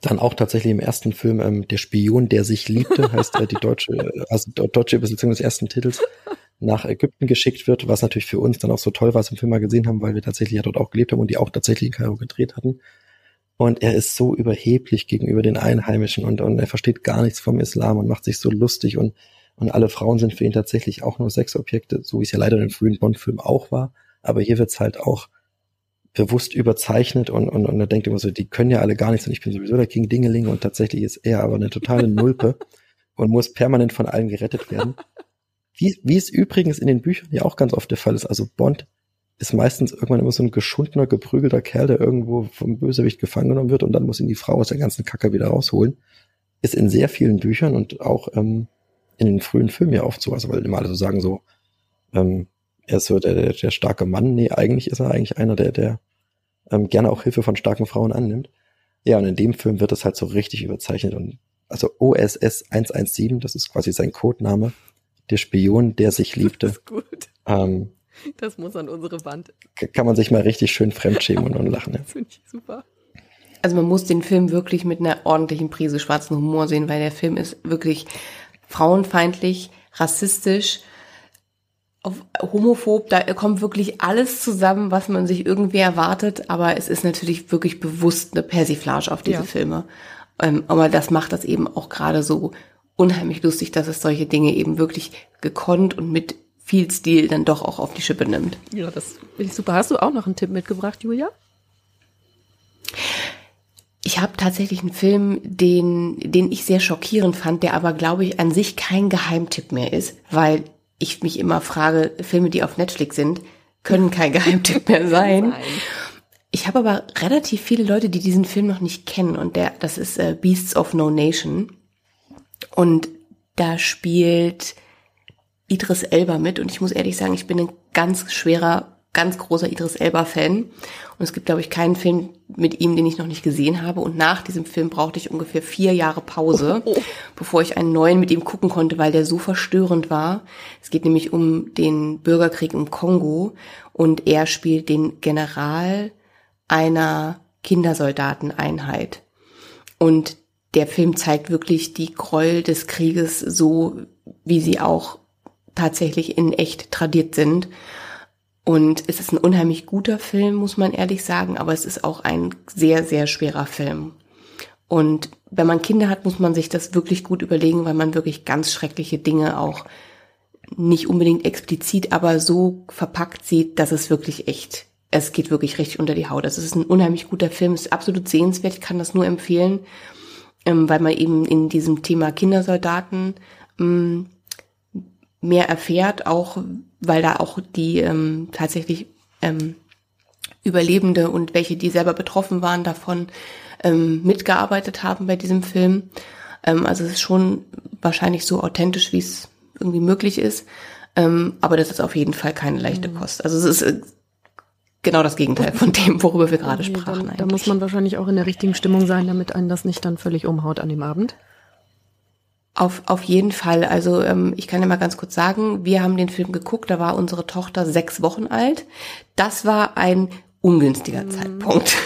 dann auch tatsächlich im ersten Film ähm, Der Spion, der sich liebte, heißt äh, die deutsche, also deutsche Übersetzung des ersten Titels. Nach Ägypten geschickt wird, was natürlich für uns dann auch so toll war, was wir im Film mal gesehen haben, weil wir tatsächlich ja dort auch gelebt haben und die auch tatsächlich in Kairo gedreht hatten. Und er ist so überheblich gegenüber den Einheimischen und, und er versteht gar nichts vom Islam und macht sich so lustig und, und alle Frauen sind für ihn tatsächlich auch nur Sexobjekte, so wie es ja leider in den frühen Bond-Filmen auch war. Aber hier wird's halt auch bewusst überzeichnet und, und, und er denkt immer so, die können ja alle gar nichts und ich bin sowieso der King Dingeling und tatsächlich ist er aber eine totale Nulpe und muss permanent von allen gerettet werden. Wie, wie es übrigens in den Büchern ja auch ganz oft der Fall ist. Also Bond ist meistens irgendwann immer so ein geschundener, geprügelter Kerl, der irgendwo vom Bösewicht gefangen genommen wird und dann muss ihn die Frau aus der ganzen Kacke wieder rausholen. Ist in sehr vielen Büchern und auch ähm, in den frühen Filmen ja oft so, also weil immer alle so sagen so, ähm, er ist so der, der, der starke Mann. Nee, eigentlich ist er eigentlich einer, der, der ähm, gerne auch Hilfe von starken Frauen annimmt. Ja, und in dem Film wird das halt so richtig überzeichnet und also OSS 117, das ist quasi sein Codename, der Spion, der sich liebte. Das ist gut. Ähm, das muss an unsere Wand. Kann man sich mal richtig schön fremdschämen und, lachen. Das finde ich super. Also man muss den Film wirklich mit einer ordentlichen Prise schwarzen Humor sehen, weil der Film ist wirklich frauenfeindlich, rassistisch, homophob, da kommt wirklich alles zusammen, was man sich irgendwie erwartet, aber es ist natürlich wirklich bewusst eine Persiflage auf diese ja. Filme. Ähm, aber das macht das eben auch gerade so unheimlich lustig, dass es solche Dinge eben wirklich gekonnt und mit viel Stil dann doch auch auf die Schippe nimmt. Ja, das finde ich super. Hast du auch noch einen Tipp mitgebracht, Julia? Ich habe tatsächlich einen Film, den, den ich sehr schockierend fand, der aber, glaube ich, an sich kein Geheimtipp mehr ist, weil ich mich immer frage, Filme, die auf Netflix sind, können kein Geheimtipp mehr sein. Ich habe aber relativ viele Leute, die diesen Film noch nicht kennen und der, das ist äh, Beasts of No Nation. Und da spielt Idris Elba mit und ich muss ehrlich sagen, ich bin ein ganz schwerer ganz großer Idris Elba-Fan. Und es gibt, glaube ich, keinen Film mit ihm, den ich noch nicht gesehen habe. Und nach diesem Film brauchte ich ungefähr vier Jahre Pause, oh. bevor ich einen neuen mit ihm gucken konnte, weil der so verstörend war. Es geht nämlich um den Bürgerkrieg im Kongo und er spielt den General einer Kindersoldateneinheit. Und der Film zeigt wirklich die Gräuel des Krieges so, wie sie auch tatsächlich in echt tradiert sind. Und es ist ein unheimlich guter Film, muss man ehrlich sagen, aber es ist auch ein sehr, sehr schwerer Film. Und wenn man Kinder hat, muss man sich das wirklich gut überlegen, weil man wirklich ganz schreckliche Dinge auch nicht unbedingt explizit, aber so verpackt sieht, dass es wirklich echt, es geht wirklich richtig unter die Haut. Es ist ein unheimlich guter Film, ist absolut sehenswert, ich kann das nur empfehlen, ähm, weil man eben in diesem Thema Kindersoldaten ähm, mehr erfährt, auch weil da auch die ähm, tatsächlich ähm, Überlebende und welche, die selber betroffen waren davon, ähm, mitgearbeitet haben bei diesem Film. Ähm, also es ist schon wahrscheinlich so authentisch, wie es irgendwie möglich ist. Ähm, aber das ist auf jeden Fall keine leichte mhm. Kost. Also es ist äh, genau das Gegenteil von dem, worüber wir gerade okay, sprachen. Dann, da muss man wahrscheinlich auch in der richtigen Stimmung sein, damit einen das nicht dann völlig umhaut an dem Abend. Auf, auf jeden Fall. Also ähm, ich kann ja mal ganz kurz sagen, wir haben den Film geguckt, da war unsere Tochter sechs Wochen alt. Das war ein ungünstiger mhm. Zeitpunkt.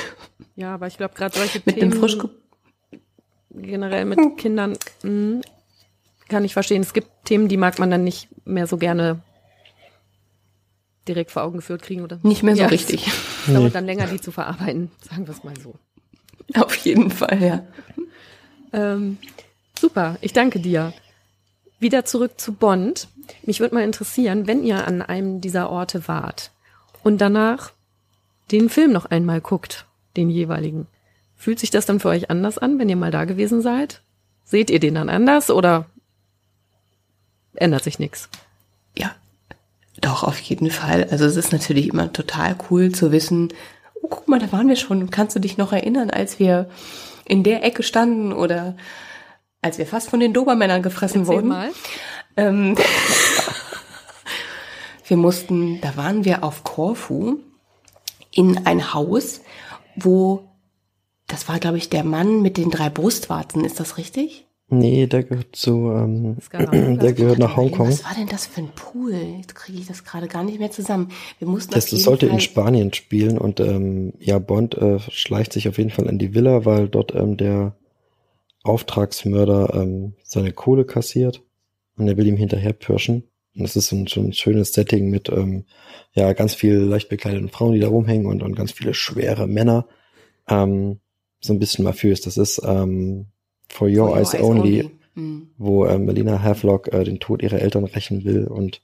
Ja, aber ich glaube gerade solche mit Themen, dem frisch generell mit hm. Kindern mh, kann ich verstehen. Es gibt Themen, die mag man dann nicht mehr so gerne direkt vor Augen geführt kriegen oder nicht mehr so ja, richtig. Es dauert dann länger, die zu verarbeiten, sagen wir es mal so. Auf jeden Fall, ja. ähm, Super, ich danke dir. Wieder zurück zu Bond. Mich würde mal interessieren, wenn ihr an einem dieser Orte wart und danach den Film noch einmal guckt, den jeweiligen. Fühlt sich das dann für euch anders an, wenn ihr mal da gewesen seid? Seht ihr den dann anders oder ändert sich nichts? Doch, auf jeden Fall. Also es ist natürlich immer total cool zu wissen, oh, guck mal, da waren wir schon. Kannst du dich noch erinnern, als wir in der Ecke standen oder als wir fast von den Dobermännern gefressen Erzähl wurden. Mal. Ähm, wir mussten, da waren wir auf Korfu in ein Haus, wo, das war glaube ich der Mann mit den drei Brustwarzen, ist das richtig? Nee, der gehört zu, ähm, der gehört nach Hongkong. Was war denn das für ein Pool? Jetzt kriege ich das gerade gar nicht mehr zusammen. Wir mussten das, das sollte Fall in Spanien spielen und ähm, ja, Bond äh, schleicht sich auf jeden Fall in die Villa, weil dort ähm, der Auftragsmörder ähm, seine Kohle kassiert und er will ihm hinterher pirschen. Und das ist so ein, ein schönes Setting mit ähm, ja ganz viel leicht bekleideten Frauen, die da rumhängen und, und ganz viele schwere Männer. Ähm, so ein bisschen mafiös. Das ist ähm, For Your, For Your Eyes, Eyes, Only, only. Mhm. wo äh, Melina Havelock äh, den Tod ihrer Eltern rächen will und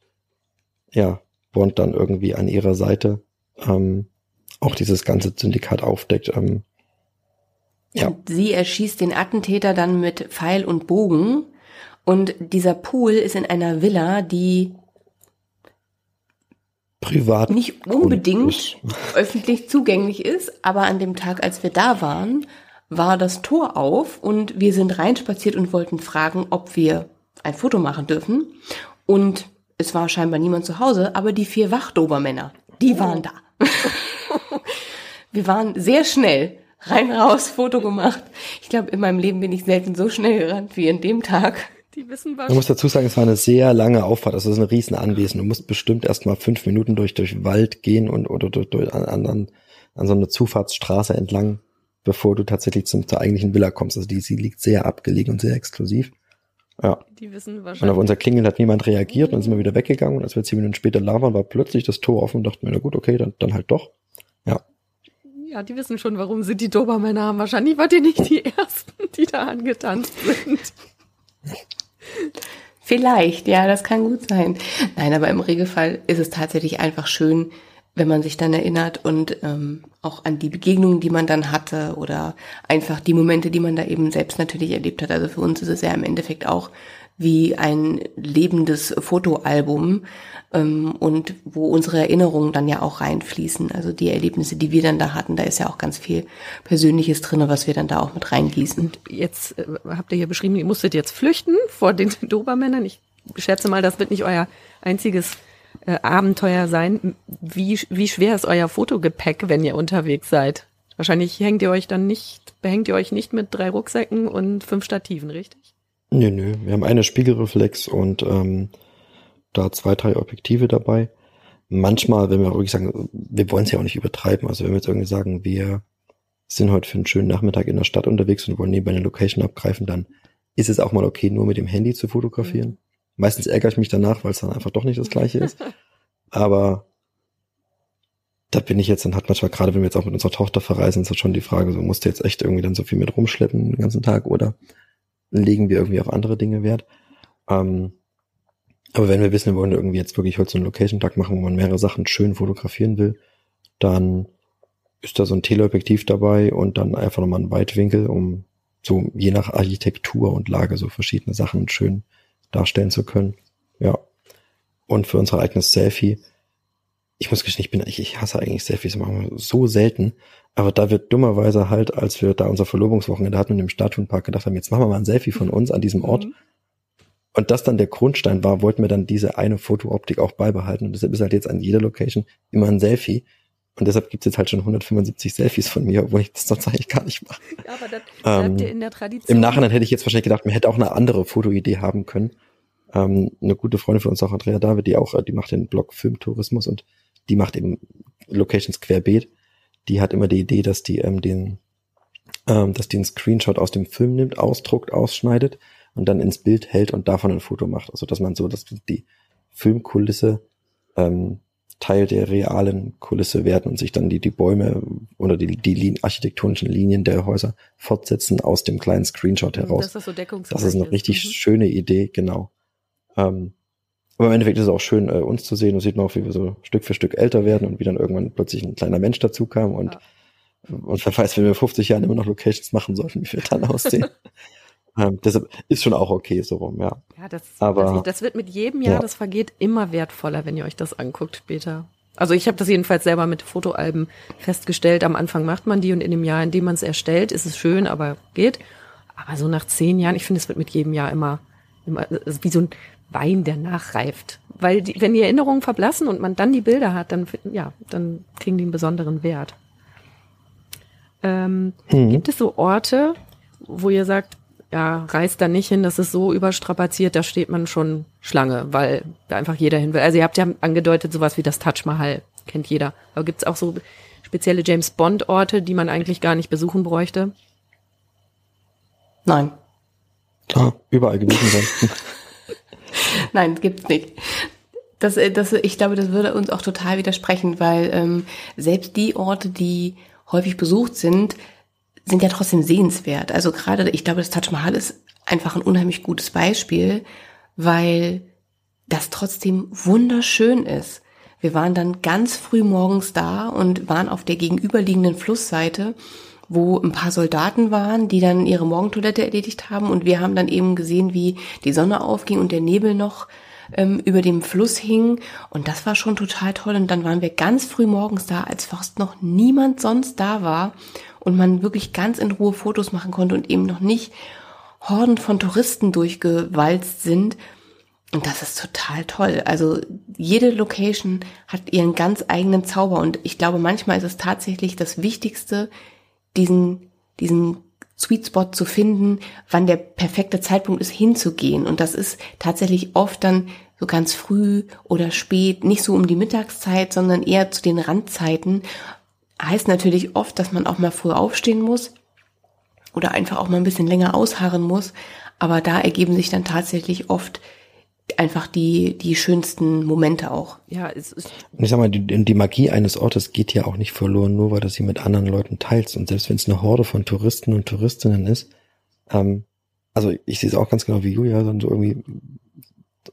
ja, Bond dann irgendwie an ihrer Seite ähm, auch dieses ganze Syndikat aufdeckt. Ähm, ja. Und sie erschießt den Attentäter dann mit Pfeil und Bogen. Und dieser Pool ist in einer Villa, die privat nicht unbedingt öffentlich zugänglich ist, aber an dem Tag, als wir da waren, war das Tor auf und wir sind reinspaziert und wollten fragen, ob wir ein Foto machen dürfen. Und es war scheinbar niemand zu Hause, aber die vier Wachdobermänner, die waren da. wir waren sehr schnell rein raus, Foto gemacht. Ich glaube, in meinem Leben bin ich selten so schnell gerannt wie in dem Tag. Die wissen was. Man muss dazu sagen, es war eine sehr lange Auffahrt. Also es ist ein riesen Anwesen. Du musst bestimmt erst mal fünf Minuten durch, durch Wald gehen und oder durch, durch an, an, an so eine Zufahrtsstraße entlang, bevor du tatsächlich zum, zur eigentlichen Villa kommst. Also die, sie liegt sehr abgelegen und sehr exklusiv. Ja. Die wissen wahrscheinlich. Und auf unser Klingeln hat niemand reagiert und dann sind wir wieder weggegangen. Und als wir zehn Minuten später labern, war plötzlich das Tor offen und dachten wir, na gut, okay, dann, dann halt doch. Ja. Ja, die wissen schon, warum sie die Dobermänner haben. Wahrscheinlich wart ihr nicht die Ersten, die da angetanzt sind. Vielleicht, ja, das kann gut sein. Nein, aber im Regelfall ist es tatsächlich einfach schön, wenn man sich dann erinnert und ähm, auch an die Begegnungen, die man dann hatte oder einfach die Momente, die man da eben selbst natürlich erlebt hat. Also für uns ist es ja im Endeffekt auch wie ein lebendes Fotoalbum ähm, und wo unsere Erinnerungen dann ja auch reinfließen. Also die Erlebnisse, die wir dann da hatten, da ist ja auch ganz viel Persönliches drinne, was wir dann da auch mit reingießen. Und jetzt äh, habt ihr hier beschrieben, ihr musstet jetzt flüchten vor den Dobermännern. Ich schätze mal, das wird nicht euer einziges äh, Abenteuer sein. Wie, wie schwer ist euer Fotogepäck, wenn ihr unterwegs seid? Wahrscheinlich hängt ihr euch dann nicht, behängt ihr euch nicht mit drei Rucksäcken und fünf Stativen, richtig? Nö, nö. Wir haben eine Spiegelreflex und ähm, da zwei, drei Objektive dabei. Manchmal, wenn wir wirklich sagen, wir wollen es ja auch nicht übertreiben, also wenn wir jetzt irgendwie sagen, wir sind heute für einen schönen Nachmittag in der Stadt unterwegs und wollen nebenbei eine Location abgreifen, dann ist es auch mal okay, nur mit dem Handy zu fotografieren. Mhm. Meistens ärgere ich mich danach, weil es dann einfach doch nicht das gleiche ist. Aber da bin ich jetzt, dann hat manchmal, gerade wenn wir jetzt auch mit unserer Tochter verreisen, ist das schon die Frage, so musst du jetzt echt irgendwie dann so viel mit rumschleppen den ganzen Tag oder legen wir irgendwie auf andere Dinge Wert. Ähm, aber wenn wir wissen, wir wollen irgendwie jetzt wirklich heute so einen Location-Tag machen, wo man mehrere Sachen schön fotografieren will, dann ist da so ein Teleobjektiv dabei und dann einfach nochmal ein Weitwinkel, um so je nach Architektur und Lage so verschiedene Sachen schön darstellen zu können. Ja. Und für unser eigenes Selfie, ich muss gestehen, ich bin, ich, ich hasse eigentlich Selfies, machen wir so selten. Aber da wird dummerweise halt, als wir da unser Verlobungswochenende hatten und im Stadthuhnpark gedacht haben, jetzt machen wir mal ein Selfie von uns an diesem Ort. Mhm. Und das dann der Grundstein war, wollten wir dann diese eine Fotooptik auch beibehalten. Und deshalb ist halt jetzt an jeder Location immer ein Selfie. Und deshalb gibt es jetzt halt schon 175 Selfies von mir, obwohl ich das sonst eigentlich gar nicht mache. Ja, aber das ähm, in der Tradition. Im Nachhinein hätte ich jetzt wahrscheinlich gedacht, man hätte auch eine andere Fotoidee haben können. Ähm, eine gute Freundin von uns, auch Andrea David, die auch, die macht den Blog Filmtourismus und die macht eben Locations querbeet. Die hat immer die Idee, dass die ähm, den, ähm, dass die einen Screenshot aus dem Film nimmt, ausdruckt, ausschneidet und dann ins Bild hält und davon ein Foto macht. Also dass man so, dass die Filmkulisse ähm, Teil der realen Kulisse werden und sich dann die, die Bäume oder die, die architektonischen Linien der Häuser fortsetzen aus dem kleinen Screenshot heraus. Das ist, so das ist eine richtig. Mhm. schöne Idee, genau. Ähm, aber im Endeffekt ist es auch schön, äh, uns zu sehen und sieht man auch, wie wir so Stück für Stück älter werden und wie dann irgendwann plötzlich ein kleiner Mensch dazu kam und, ja. und wer weiß, wenn wir 50 Jahren immer noch Locations machen sollten, wie wir dann aussehen. Ähm, deshalb ist schon auch okay so rum, ja. Ja, das, Aber, das, das wird mit jedem Jahr, ja. das vergeht, immer wertvoller, wenn ihr euch das anguckt später. Also ich habe das jedenfalls selber mit Fotoalben festgestellt. Am Anfang macht man die und in dem Jahr, in dem man es erstellt, ist es schön, aber geht. Aber so nach zehn Jahren, ich finde, es wird mit jedem Jahr immer, immer wie so ein Wein, der nachreift. Weil die, wenn die Erinnerungen verblassen und man dann die Bilder hat, dann ja, dann kriegen die einen besonderen Wert. Ähm, mhm. Gibt es so Orte, wo ihr sagt, ja, reist da nicht hin, das ist so überstrapaziert, da steht man schon Schlange, weil da einfach jeder hin will. Also ihr habt ja angedeutet, sowas wie das Taj Mahal, kennt jeder. Aber gibt's auch so spezielle James Bond-Orte, die man eigentlich gar nicht besuchen bräuchte? Nein. Klar, überall gewesen sein. Nein, gibt's nicht. Das, äh, das, ich glaube, das würde uns auch total widersprechen, weil ähm, selbst die Orte, die häufig besucht sind, sind ja trotzdem sehenswert. Also gerade, ich glaube, das Taj Mahal ist einfach ein unheimlich gutes Beispiel, weil das trotzdem wunderschön ist. Wir waren dann ganz früh morgens da und waren auf der gegenüberliegenden Flussseite, wo ein paar Soldaten waren, die dann ihre Morgentoilette erledigt haben und wir haben dann eben gesehen, wie die Sonne aufging und der Nebel noch ähm, über dem Fluss hing und das war schon total toll und dann waren wir ganz früh morgens da, als fast noch niemand sonst da war und man wirklich ganz in Ruhe Fotos machen konnte und eben noch nicht Horden von Touristen durchgewalzt sind. Und das ist total toll. Also jede Location hat ihren ganz eigenen Zauber und ich glaube, manchmal ist es tatsächlich das Wichtigste, diesen, diesen Sweet Spot zu finden, wann der perfekte Zeitpunkt ist, hinzugehen. Und das ist tatsächlich oft dann so ganz früh oder spät, nicht so um die Mittagszeit, sondern eher zu den Randzeiten. Heißt natürlich oft, dass man auch mal früh aufstehen muss oder einfach auch mal ein bisschen länger ausharren muss. Aber da ergeben sich dann tatsächlich oft einfach die, die schönsten Momente auch. Ja, es ist. Und ich sag mal, die, die Magie eines Ortes geht ja auch nicht verloren, nur weil du sie mit anderen Leuten teilst. Und selbst wenn es eine Horde von Touristen und Touristinnen ist, ähm, also ich sehe es auch ganz genau wie Julia, dann so irgendwie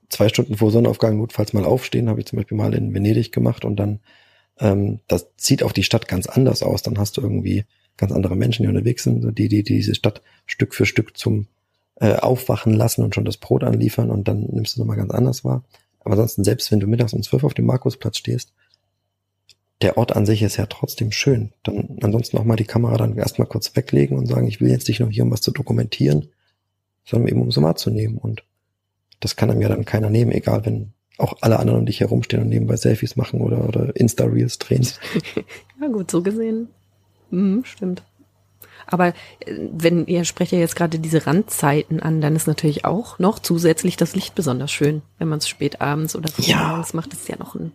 zwei Stunden vor Sonnenaufgang notfalls mal aufstehen, habe ich zum Beispiel mal in Venedig gemacht und dann, ähm, das sieht auch die Stadt ganz anders aus. Dann hast du irgendwie ganz andere Menschen, die unterwegs sind, die, die, die diese Stadt Stück für Stück zum äh, aufwachen lassen und schon das Brot anliefern und dann nimmst du es nochmal ganz anders wahr. Aber ansonsten, selbst wenn du mittags um zwölf auf dem Markusplatz stehst, der Ort an sich ist ja trotzdem schön. Dann ansonsten auch mal die Kamera dann erstmal kurz weglegen und sagen, ich will jetzt nicht nur hier, um was zu dokumentieren, sondern eben um es mal zu nehmen. Und das kann einem ja dann keiner nehmen, egal wenn auch alle anderen um dich herumstehen und nebenbei Selfies machen oder, oder Insta-Reels drehen. ja gut, so gesehen. Mhm, stimmt. Aber äh, wenn ihr sprecht ja jetzt gerade diese Randzeiten an, dann ist natürlich auch noch zusätzlich das Licht besonders schön. Wenn man es spät abends oder früh ja. morgens macht, ist ja noch ein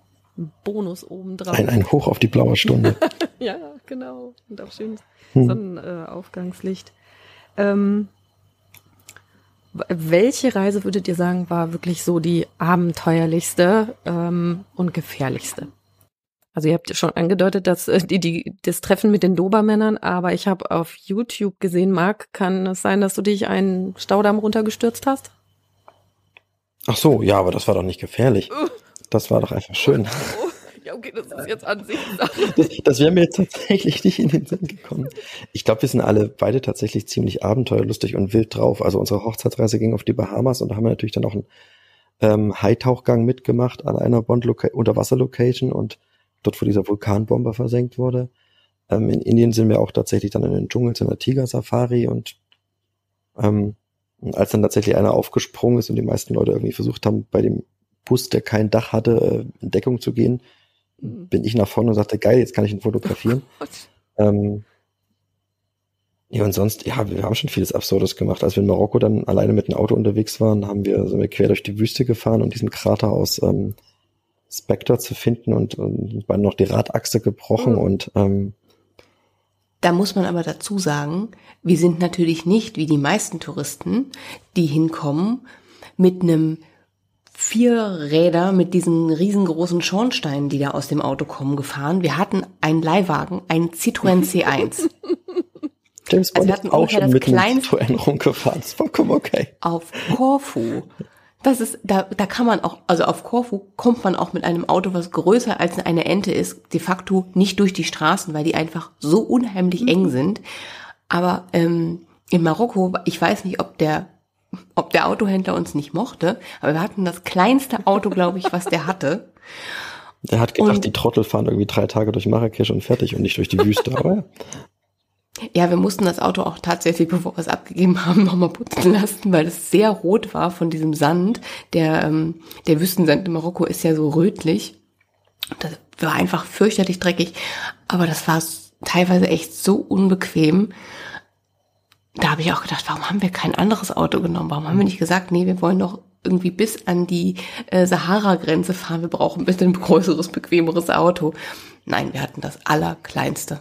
Bonus oben drauf. Ein, ein Hoch auf die blaue Stunde. ja, genau. Und auch schön hm. Sonnenaufgangslicht. Ähm, welche Reise würdet ihr sagen, war wirklich so die abenteuerlichste ähm, und gefährlichste? Also ihr habt schon angedeutet, dass äh, die, die das Treffen mit den Dobermännern, aber ich habe auf YouTube gesehen, Marc, kann es sein, dass du dich einen Staudamm runtergestürzt hast? Ach so, ja, aber das war doch nicht gefährlich. Das war doch einfach schön. Oh, ja, okay, das ist jetzt an sich. Das, das wäre mir jetzt tatsächlich nicht in den Sinn gekommen. Ich glaube, wir sind alle beide tatsächlich ziemlich abenteuerlustig und wild drauf. Also unsere Hochzeitsreise ging auf die Bahamas und da haben wir natürlich dann auch einen ähm, Hightauchgang mitgemacht an einer Bond-Unterwasser-Location und dort wo dieser Vulkanbomber versenkt wurde. Ähm, in Indien sind wir auch tatsächlich dann in den Dschungel zu einer Tiger-Safari und ähm, als dann tatsächlich einer aufgesprungen ist und die meisten Leute irgendwie versucht haben, bei dem Bus, der kein Dach hatte, äh, in Deckung zu gehen. Bin ich nach vorne und sagte, geil, jetzt kann ich ihn fotografieren. Oh ähm, ja, und sonst, ja, wir haben schon vieles Absurdes gemacht. Als wir in Marokko dann alleine mit dem Auto unterwegs waren, haben wir, sind wir quer durch die Wüste gefahren und diesen Krater aus ähm, Spectre zu finden und, und war noch die Radachse gebrochen mhm. und ähm, da muss man aber dazu sagen, wir sind natürlich nicht wie die meisten Touristen, die hinkommen mit einem Vierräder mit diesen riesengroßen Schornsteinen, die da aus dem Auto kommen, gefahren. Wir hatten einen Leihwagen, einen Citroën C1. James Bond also wir hatten auch schon mit einem Citroën rumgefahren. Das ist vollkommen okay. Auf Corfu das ist, da, da kann man auch, also auf Korfu kommt man auch mit einem Auto, was größer als eine Ente ist, de facto nicht durch die Straßen, weil die einfach so unheimlich mhm. eng sind. Aber ähm, in Marokko, ich weiß nicht, ob der, ob der Autohändler uns nicht mochte, aber wir hatten das kleinste Auto, glaube ich, was der hatte. Der hat gedacht, und, die Trottel fahren irgendwie drei Tage durch Marrakesch und fertig und nicht durch die Wüste, aber ja. Ja, wir mussten das Auto auch tatsächlich, bevor wir es abgegeben haben, nochmal putzen lassen, weil es sehr rot war von diesem Sand. Der, ähm, der Wüstensand in Marokko ist ja so rötlich. Das war einfach fürchterlich dreckig. Aber das war teilweise echt so unbequem. Da habe ich auch gedacht, warum haben wir kein anderes Auto genommen? Warum haben wir nicht gesagt, nee, wir wollen doch irgendwie bis an die äh, Sahara-Grenze fahren. Wir brauchen ein bisschen größeres, bequemeres Auto. Nein, wir hatten das allerkleinste.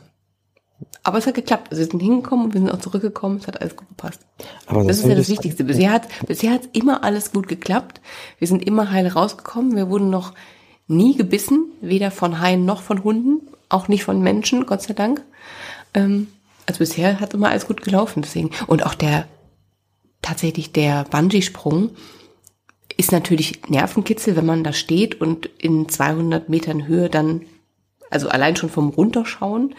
Aber es hat geklappt. Also wir sind hingekommen und wir sind auch zurückgekommen. Es hat alles gut gepasst. Aber Das ist ja das Wichtigste. Bisher hat, bisher hat immer alles gut geklappt. Wir sind immer heil rausgekommen. Wir wurden noch nie gebissen, weder von Haien noch von Hunden, auch nicht von Menschen, Gott sei Dank. Ähm, also bisher hat immer alles gut gelaufen, deswegen. Und auch der, tatsächlich der Bungee-Sprung ist natürlich Nervenkitzel, wenn man da steht und in 200 Metern Höhe dann, also allein schon vom Runterschauen,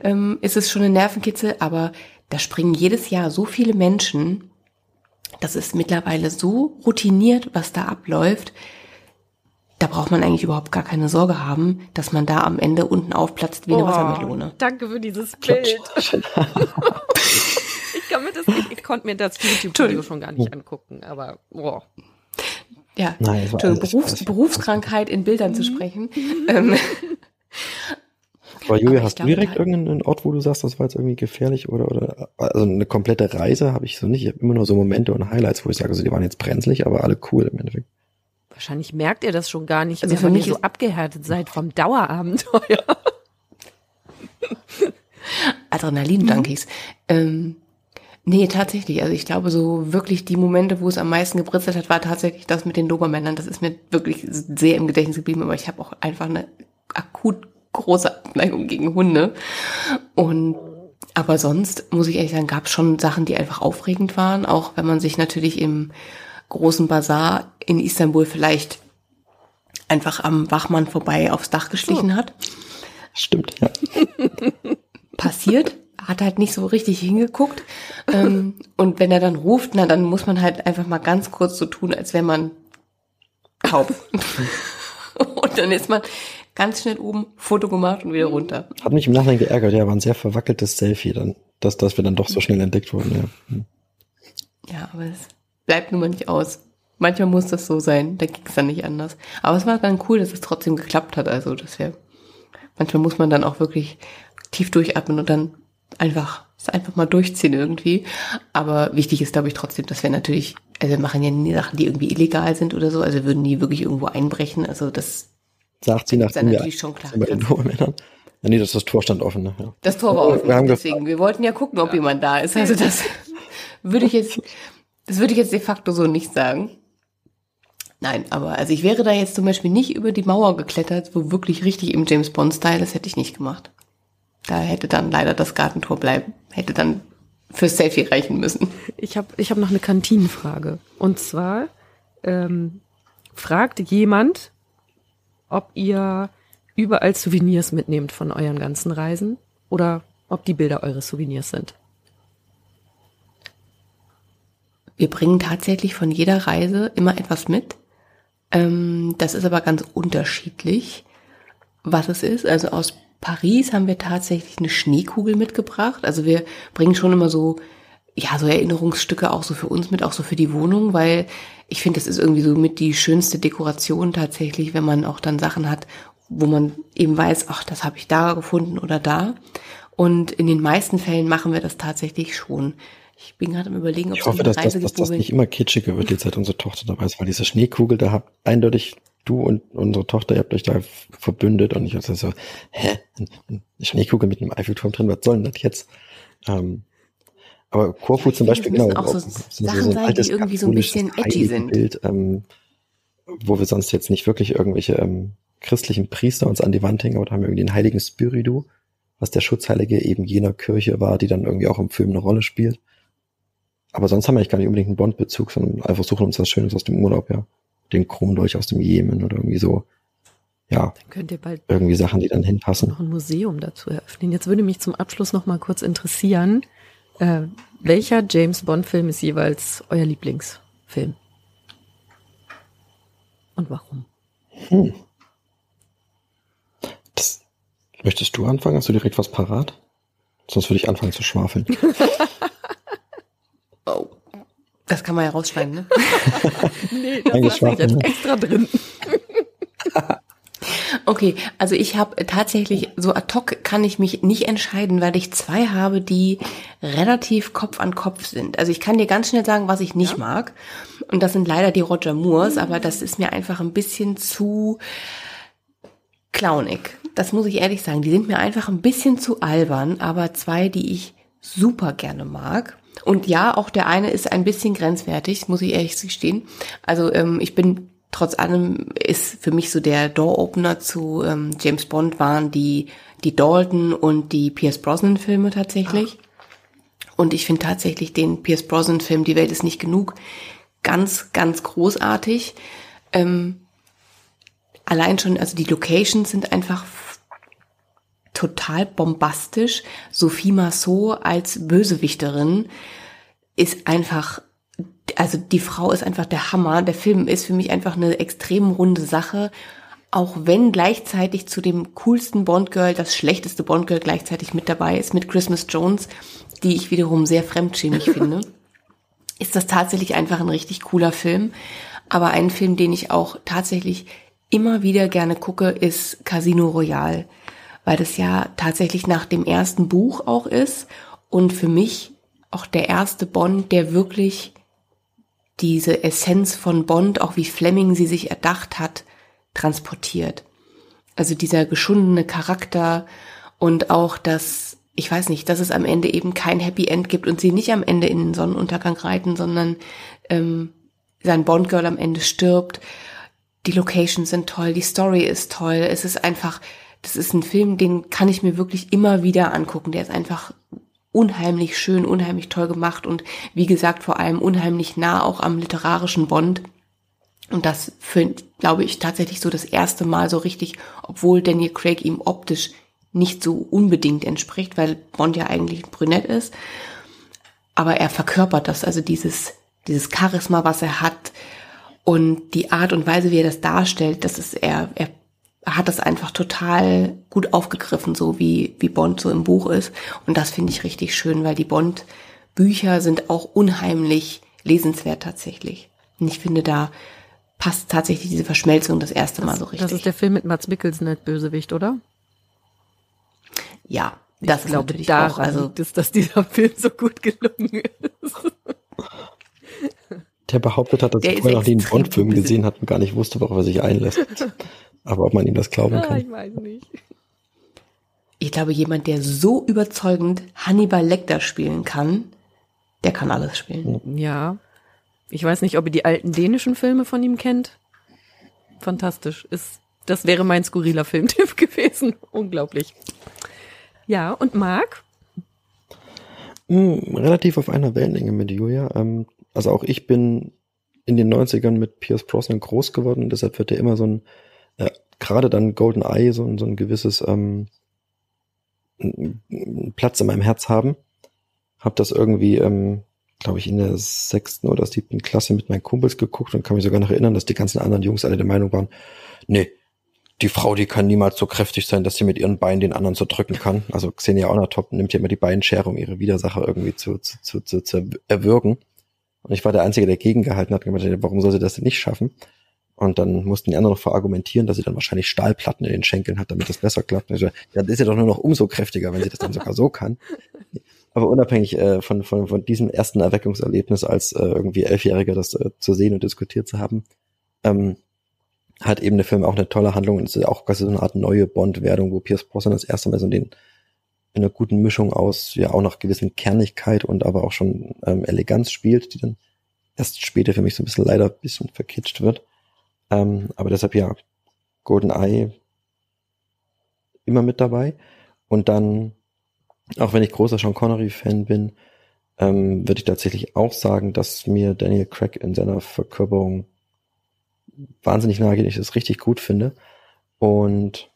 ähm, ist es schon ein Nervenkitzel, aber da springen jedes Jahr so viele Menschen, das ist mittlerweile so routiniert, was da abläuft, da braucht man eigentlich überhaupt gar keine Sorge haben, dass man da am Ende unten aufplatzt wie eine Oh, Wassermelone. Danke für dieses Bild. ich, kann mir das, ich, ich konnte mir das YouTube-Video schon gar nicht angucken, aber boah. Ja, Nein, Berufs Berufskrankheit in Bildern zu sprechen. ähm, Aber Julia, Aber hast du glaube, direkt irgendeinen Ort, wo du sagst, das war jetzt irgendwie gefährlich oder, oder also eine komplette Reise habe ich so nicht. Ich habe immer nur so Momente und Highlights, wo ich sage, also die waren jetzt brenzlig, aber alle cool im Endeffekt. Wahrscheinlich merkt ihr das schon gar nicht, Also mehr, für mich ihr so abgehärtet seid vom Dauerabenteuer. Adrenalin-Junkies. Ähm, nee, tatsächlich. Also ich glaube, so wirklich die Momente, wo es am meisten gebritzelt hat, war tatsächlich das mit den Dobermännern. Das ist mir wirklich sehr im Gedächtnis geblieben, aber ich habe auch einfach eine akut große Abneigung gegen Hunde. Und aber sonst muss ich ehrlich sagen, gab es schon Sachen, die einfach aufregend waren, auch wenn man sich natürlich im großen Bazar in Istanbul vielleicht einfach am Wachmann vorbei aufs Dach geschlichen hat Stimmt, ja. passiert, hat halt nicht so richtig hingeguckt. Ähm, und wenn er dann ruft, na dann muss man halt einfach mal ganz kurz so tun, als wäre man taub. und dann ist man ganz schnell oben, Foto gemacht und wieder runter. Hat mich im Nachhinein geärgert, ja, war ein sehr verwackeltes Selfie dann, dass, dass wir dann doch so schnell entdeckt wurden, ja. Ja, aber es bleibt nun mal nicht aus. Manchmal muss das so sein, da ging es dann nicht anders. Aber es war dann cool, dass es trotzdem geklappt hat. Also das wäre, manchmal muss man dann auch wirklich tief durchatmen und dann einfach, es einfach mal durchziehen irgendwie. Aber wichtig ist, glaube ich, trotzdem, dass wir natürlich, also wir machen ja nie Sachen, die irgendwie illegal sind oder so. Also wir würden nie wirklich irgendwo einbrechen. Also das, Sagt sie, Ist dann natürlich schon klar. Ja, nee, das, das Tor stand offen, ne? ja. das Tor war offen. wir haben deswegen, wir wollten ja gucken, ob jemand da ist. Also das würde ich jetzt, das würde ich jetzt de facto so nicht sagen. Nein, aber also ich wäre da jetzt zum Beispiel nicht über die Mauer geklettert, wo wirklich richtig im James Bond-Style, das hätte ich nicht gemacht. Da hätte dann leider das Gartentor bleiben, hätte dann fürs Selfie reichen müssen. Ich habe ich hab noch eine Kantinenfrage. Und zwar ähm, fragt jemand, ob ihr überall Souvenirs mitnehmt von euren ganzen Reisen oder ob die Bilder eure Souvenirs sind. Wir bringen tatsächlich von jeder Reise immer etwas mit. Ähm, das ist aber ganz unterschiedlich, was es ist. Also aus Paris haben wir tatsächlich eine Schneekugel mitgebracht. Also wir bringen schon immer so, ja, so Erinnerungsstücke auch so für uns mit, auch so für die Wohnung, weil ich finde, das ist irgendwie so mit die schönste Dekoration tatsächlich, wenn man auch dann Sachen hat, wo man eben weiß, ach, das habe ich da gefunden oder da. Und in den meisten Fällen machen wir das tatsächlich schon. Ich bin gerade am überlegen, ob Ich hoffe, dass, dass, dass das nicht immer kitschiger wird, jetzt seit unsere Tochter dabei ist, weil diese Schneekugel, da habt eindeutig du und unsere Tochter, ihr habt euch da verbündet und ich hatte so, hä, eine Schneekugel mit einem Eiffelturm drin, was soll denn das jetzt? Ähm, aber Korfu Ja, ich zum Beispiel, genau, auch so so, Sachen sein, die irgendwie so ein bisschen edgy sind. Heiligenbild, ähm, wo wir sonst jetzt nicht wirklich irgendwelche ähm, christlichen Priester uns an die Wand hängen, aber da haben wir irgendwie den heiligen Spiridu, was der Schutzheilige eben jener Kirche war, die dann irgendwie auch im Film eine Rolle spielt. Aber sonst haben wir eigentlich gar nicht unbedingt einen Bond-Bezug, sondern einfach suchen uns was Schönes aus dem Urlaub, ja. Den Krummdolch aus dem Jemen oder irgendwie so. Ja, Dann könnt ihr bald irgendwie Sachen, die dann hinpassen. noch ein Museum dazu eröffnen. Jetzt würde mich zum Abschluss noch mal kurz interessieren, äh, welcher James Bond-Film ist jeweils euer Lieblingsfilm? Und warum? Hm. Möchtest du anfangen? Hast du direkt was parat? Sonst würde ich anfangen zu schwafeln. Oh. Das kann man ja rausschneiden, ne? Nee, das lasse ich jetzt ne? extra drin. Okay, also ich habe tatsächlich, so ad hoc kann ich mich nicht entscheiden, weil ich zwei habe, die relativ Kopf an Kopf sind. Also ich kann dir ganz schnell sagen, was ich nicht mag. Und das sind leider die Roger Moores, aber das ist mir einfach ein bisschen zu clownig. das muss ich ehrlich sagen, die sind mir einfach ein bisschen zu albern, aber zwei, die ich super gerne mag. Und ja, auch der eine ist ein bisschen grenzwertig, muss ich ehrlich gestehen. Also ähm, ich bin trotz allem ist für mich so der Door-Opener zu ähm, James Bond waren die, die Dalton und die Pierce Brosnan-Filme tatsächlich. Und ich finde tatsächlich den Pierce Brosnan-Film Die Welt ist nicht genug ganz, ganz großartig. Ähm, allein schon, also die Locations sind einfach total bombastisch. Sophie Massot als Bösewichterin ist einfach also die Frau ist einfach der Hammer. Der Film ist für mich einfach eine extrem runde Sache. Auch wenn gleichzeitig zu dem coolsten Bond-Girl das schlechteste Bond-Girl gleichzeitig mit dabei ist, mit Christmas Jones, die ich wiederum sehr fremdschämig finde, ist das tatsächlich einfach ein richtig cooler Film. Aber ein Film, den ich auch tatsächlich immer wieder gerne gucke, ist Casino Royale, weil das ja tatsächlich nach dem ersten Buch auch ist und für mich auch der erste Bond, der wirklich diese Essenz von Bond, auch wie Fleming sie sich erdacht hat, transportiert. Also dieser geschundene Charakter und auch das, ich weiß nicht, dass es am Ende eben kein Happy End gibt und sie nicht am Ende in den Sonnenuntergang reiten, sondern ähm, sein Bond-Girl am Ende stirbt. Die Locations sind toll, die Story ist toll. Es ist einfach, das ist ein Film, den kann ich mir wirklich immer wieder angucken. Der ist einfach unheimlich schön, unheimlich toll gemacht und wie gesagt vor allem unheimlich nah auch am literarischen Bond. Und das für, glaube ich, tatsächlich so das erste Mal so richtig, obwohl Daniel Craig ihm optisch nicht so unbedingt entspricht, weil Bond ja eigentlich Brünett ist. Aber er verkörpert das, also dieses, dieses Charisma, was er hat und die Art und Weise, wie er das darstellt, das ist er, er hat das einfach total gut aufgegriffen, so wie, wie Bond so im Buch ist. Und das finde ich richtig schön, weil die Bond-Bücher sind auch unheimlich lesenswert tatsächlich. Und ich finde, da passt tatsächlich diese Verschmelzung das erste Mal das, so richtig. Das ist der Film mit Mats Mikkelsen als Bösewicht, oder? Ja, das ich glaube daran auch, also es, dass dieser Film so gut gelungen ist. Der behauptet hat, dass er vorher noch nie einen Bond-Film gesehen hat und gar nicht wusste, worauf er sich einlässt. Aber ob man ihm das glauben kann. Ah, ich weiß nicht. Ich glaube, jemand, der so überzeugend Hannibal Lecter spielen kann, der kann alles spielen. Ja. Ich weiß nicht, ob ihr die alten dänischen Filme von ihm kennt. Fantastisch. Ist, das wäre mein skurriler Filmtipp gewesen. Unglaublich. Ja, und Marc? Hm, relativ auf einer Wellenlänge mit Julia. Ähm, also auch ich bin in den 90ern mit Pierce Brosnan groß geworden deshalb wird er immer so ein äh, gerade dann Golden Eye so, so ein gewisses ähm, Platz in meinem Herz haben. Hab das irgendwie, ähm, glaube ich, in der sechsten oder siebten Klasse mit meinen Kumpels geguckt und kann mich sogar noch erinnern, dass die ganzen anderen Jungs alle der Meinung waren, nee, die Frau, die kann niemals so kräftig sein, dass sie mit ihren Beinen den anderen so drücken kann. Also Xenia Onatop nimmt ja immer die Beinschere, um ihre Widersacher irgendwie zu, zu, zu, zu erwürgen. Und ich war der Einzige, der gegengehalten hat gemeint, warum soll sie das denn nicht schaffen? Und dann mussten die anderen noch verargumentieren, dass sie dann wahrscheinlich Stahlplatten in den Schenkeln hat, damit das besser klappt. Und ich so, ja, dann ist sie doch nur noch umso kräftiger, wenn sie das dann sogar so kann. Aber unabhängig äh, von, von, von diesem ersten Erweckungserlebnis als äh, irgendwie Elfjähriger das äh, zu sehen und diskutiert zu haben, ähm, hat eben der Film auch eine tolle Handlung und es ist auch quasi so eine Art neue Bond-Werdung, wo Pierce Brosnan das erste Mal so den in einer guten Mischung aus ja auch noch gewissen Kernigkeit und aber auch schon ähm, Eleganz spielt, die dann erst später für mich so ein bisschen leider ein bisschen verkitscht wird. Ähm, aber deshalb ja, GoldenEye immer mit dabei. Und dann, auch wenn ich großer Sean Connery-Fan bin, ähm, würde ich tatsächlich auch sagen, dass mir Daniel Craig in seiner Verkörperung wahnsinnig nahe geht, ich das richtig gut finde. Und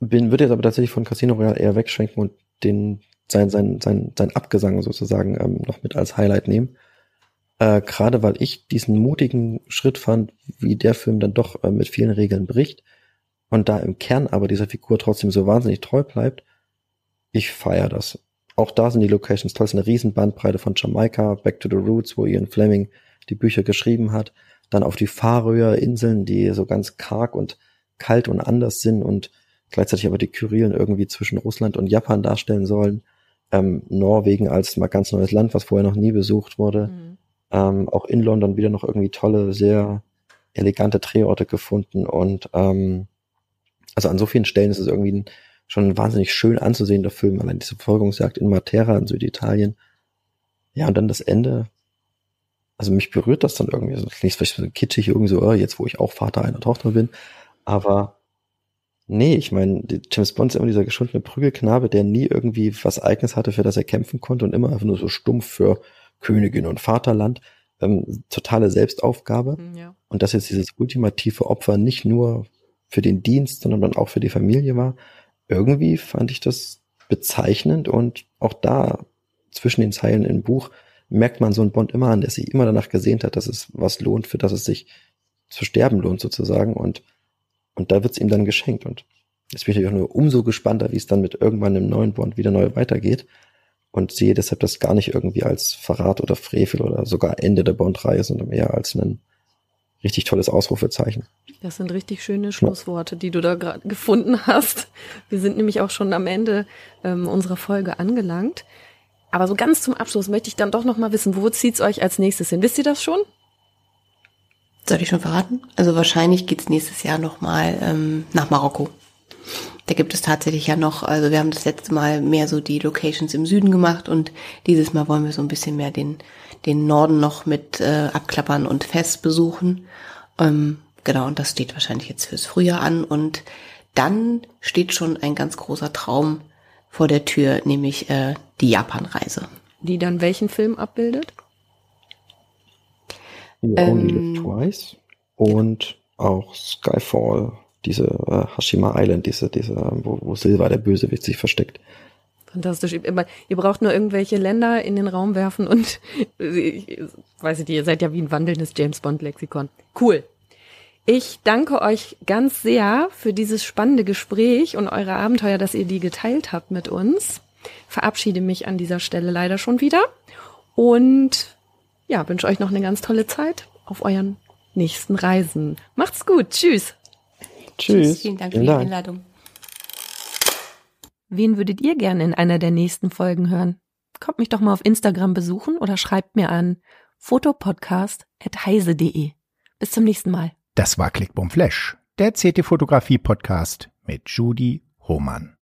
bin, würde jetzt aber tatsächlich von Casino Royale eher wegschwenken und den sein, sein, sein, sein Abgesang sozusagen ähm, noch mit als Highlight nehmen. Äh, Gerade weil ich diesen mutigen Schritt fand, wie der Film dann doch äh, mit vielen Regeln bricht und da im Kern aber dieser Figur trotzdem so wahnsinnig treu bleibt. Ich feiere das. Auch da sind die Locations toll. Es ist eine riesen Bandbreite von Jamaika, Back to the Roots, wo Ian Fleming die Bücher geschrieben hat. Dann auf die Färöer Inseln, die so ganz karg und kalt und anders sind und gleichzeitig aber die Kyrillen irgendwie zwischen Russland und Japan darstellen sollen. Ähm, Norwegen als mal ganz neues Land, was vorher noch nie besucht wurde. Mhm. Ähm, auch in London wieder noch irgendwie tolle, sehr elegante Drehorte gefunden und ähm, also an so vielen Stellen ist es irgendwie ein, schon ein wahnsinnig schön anzusehender Film. Allein diese Verfolgungsjagd in Matera in Süditalien. Ja, und dann das Ende. Also mich berührt das dann irgendwie. Das klingt vielleicht so kitschig irgendwie so, oh, jetzt wo ich auch Vater einer Tochter bin. Aber nee, ich meine, James Bond ist immer dieser geschundene Prügelknabe, der nie irgendwie was Eigenes hatte, für das er kämpfen konnte und immer einfach nur so stumpf für Königin und Vaterland. Ähm, totale Selbstaufgabe. Mhm, Ja. Und dass jetzt dieses ultimative Opfer nicht nur für den Dienst, sondern dann auch für die Familie war, irgendwie fand ich das bezeichnend und auch da zwischen den Zeilen im Buch merkt man so einen Bond immer an, der sich immer danach gesehnt hat, dass es was lohnt, für das es sich zu sterben lohnt sozusagen und und da wird's ihm dann geschenkt und jetzt bin ich natürlich auch nur umso gespannter, wie es dann mit irgendwann im neuen Bond wieder neu weitergeht und sehe deshalb das gar nicht irgendwie als Verrat oder Frevel oder sogar Ende der Bond-Reihe, sondern eher als ein richtig tolles Ausrufezeichen. Das sind richtig schöne Schlussworte, die du da gerade gefunden hast. Wir sind nämlich auch schon am Ende ähm, unserer Folge angelangt. Aber so ganz zum Abschluss möchte ich dann doch noch mal wissen, wo zieht's euch als nächstes hin? Wisst ihr das schon? Soll ich schon verraten? Also wahrscheinlich geht's nächstes Jahr nochmal ähm, nach Marokko. Da gibt es tatsächlich ja noch, also wir haben das letzte Mal mehr so die Locations im Süden gemacht und dieses Mal wollen wir so ein bisschen mehr den, den Norden noch mit äh, abklappern und fest besuchen. Ähm, genau, und das steht wahrscheinlich jetzt fürs Frühjahr an und dann steht schon ein ganz großer Traum vor der Tür, nämlich äh, die Japan-Reise. Die dann welchen Film abbildet? You Only Live Twice und auch Skyfall, diese äh, Hashima Island, diese, diese, wo, wo Silva, der Bösewicht, sich versteckt. Fantastisch. Ihr, ihr braucht nur irgendwelche Länder in den Raum werfen und ich weiß nicht, ihr seid ja wie ein wandelndes James Bond Lexikon. Cool. Ich danke euch ganz sehr für dieses spannende Gespräch und eure Abenteuer, dass ihr die geteilt habt mit uns. Verabschiede mich an dieser Stelle leider schon wieder und ja, wünsche euch noch eine ganz tolle Zeit auf euren nächsten Reisen. Macht's gut. Tschüss. Tschüss. Vielen Dank für die Einladung. Wen würdet ihr gerne in einer der nächsten Folgen hören? Kommt mich doch mal auf Instagram besuchen oder schreibt mir an fotopodcast.heise.de. Bis zum nächsten Mal. Das war Clickbum Flash, der CT Fotografie Podcast mit Judy Hohmann.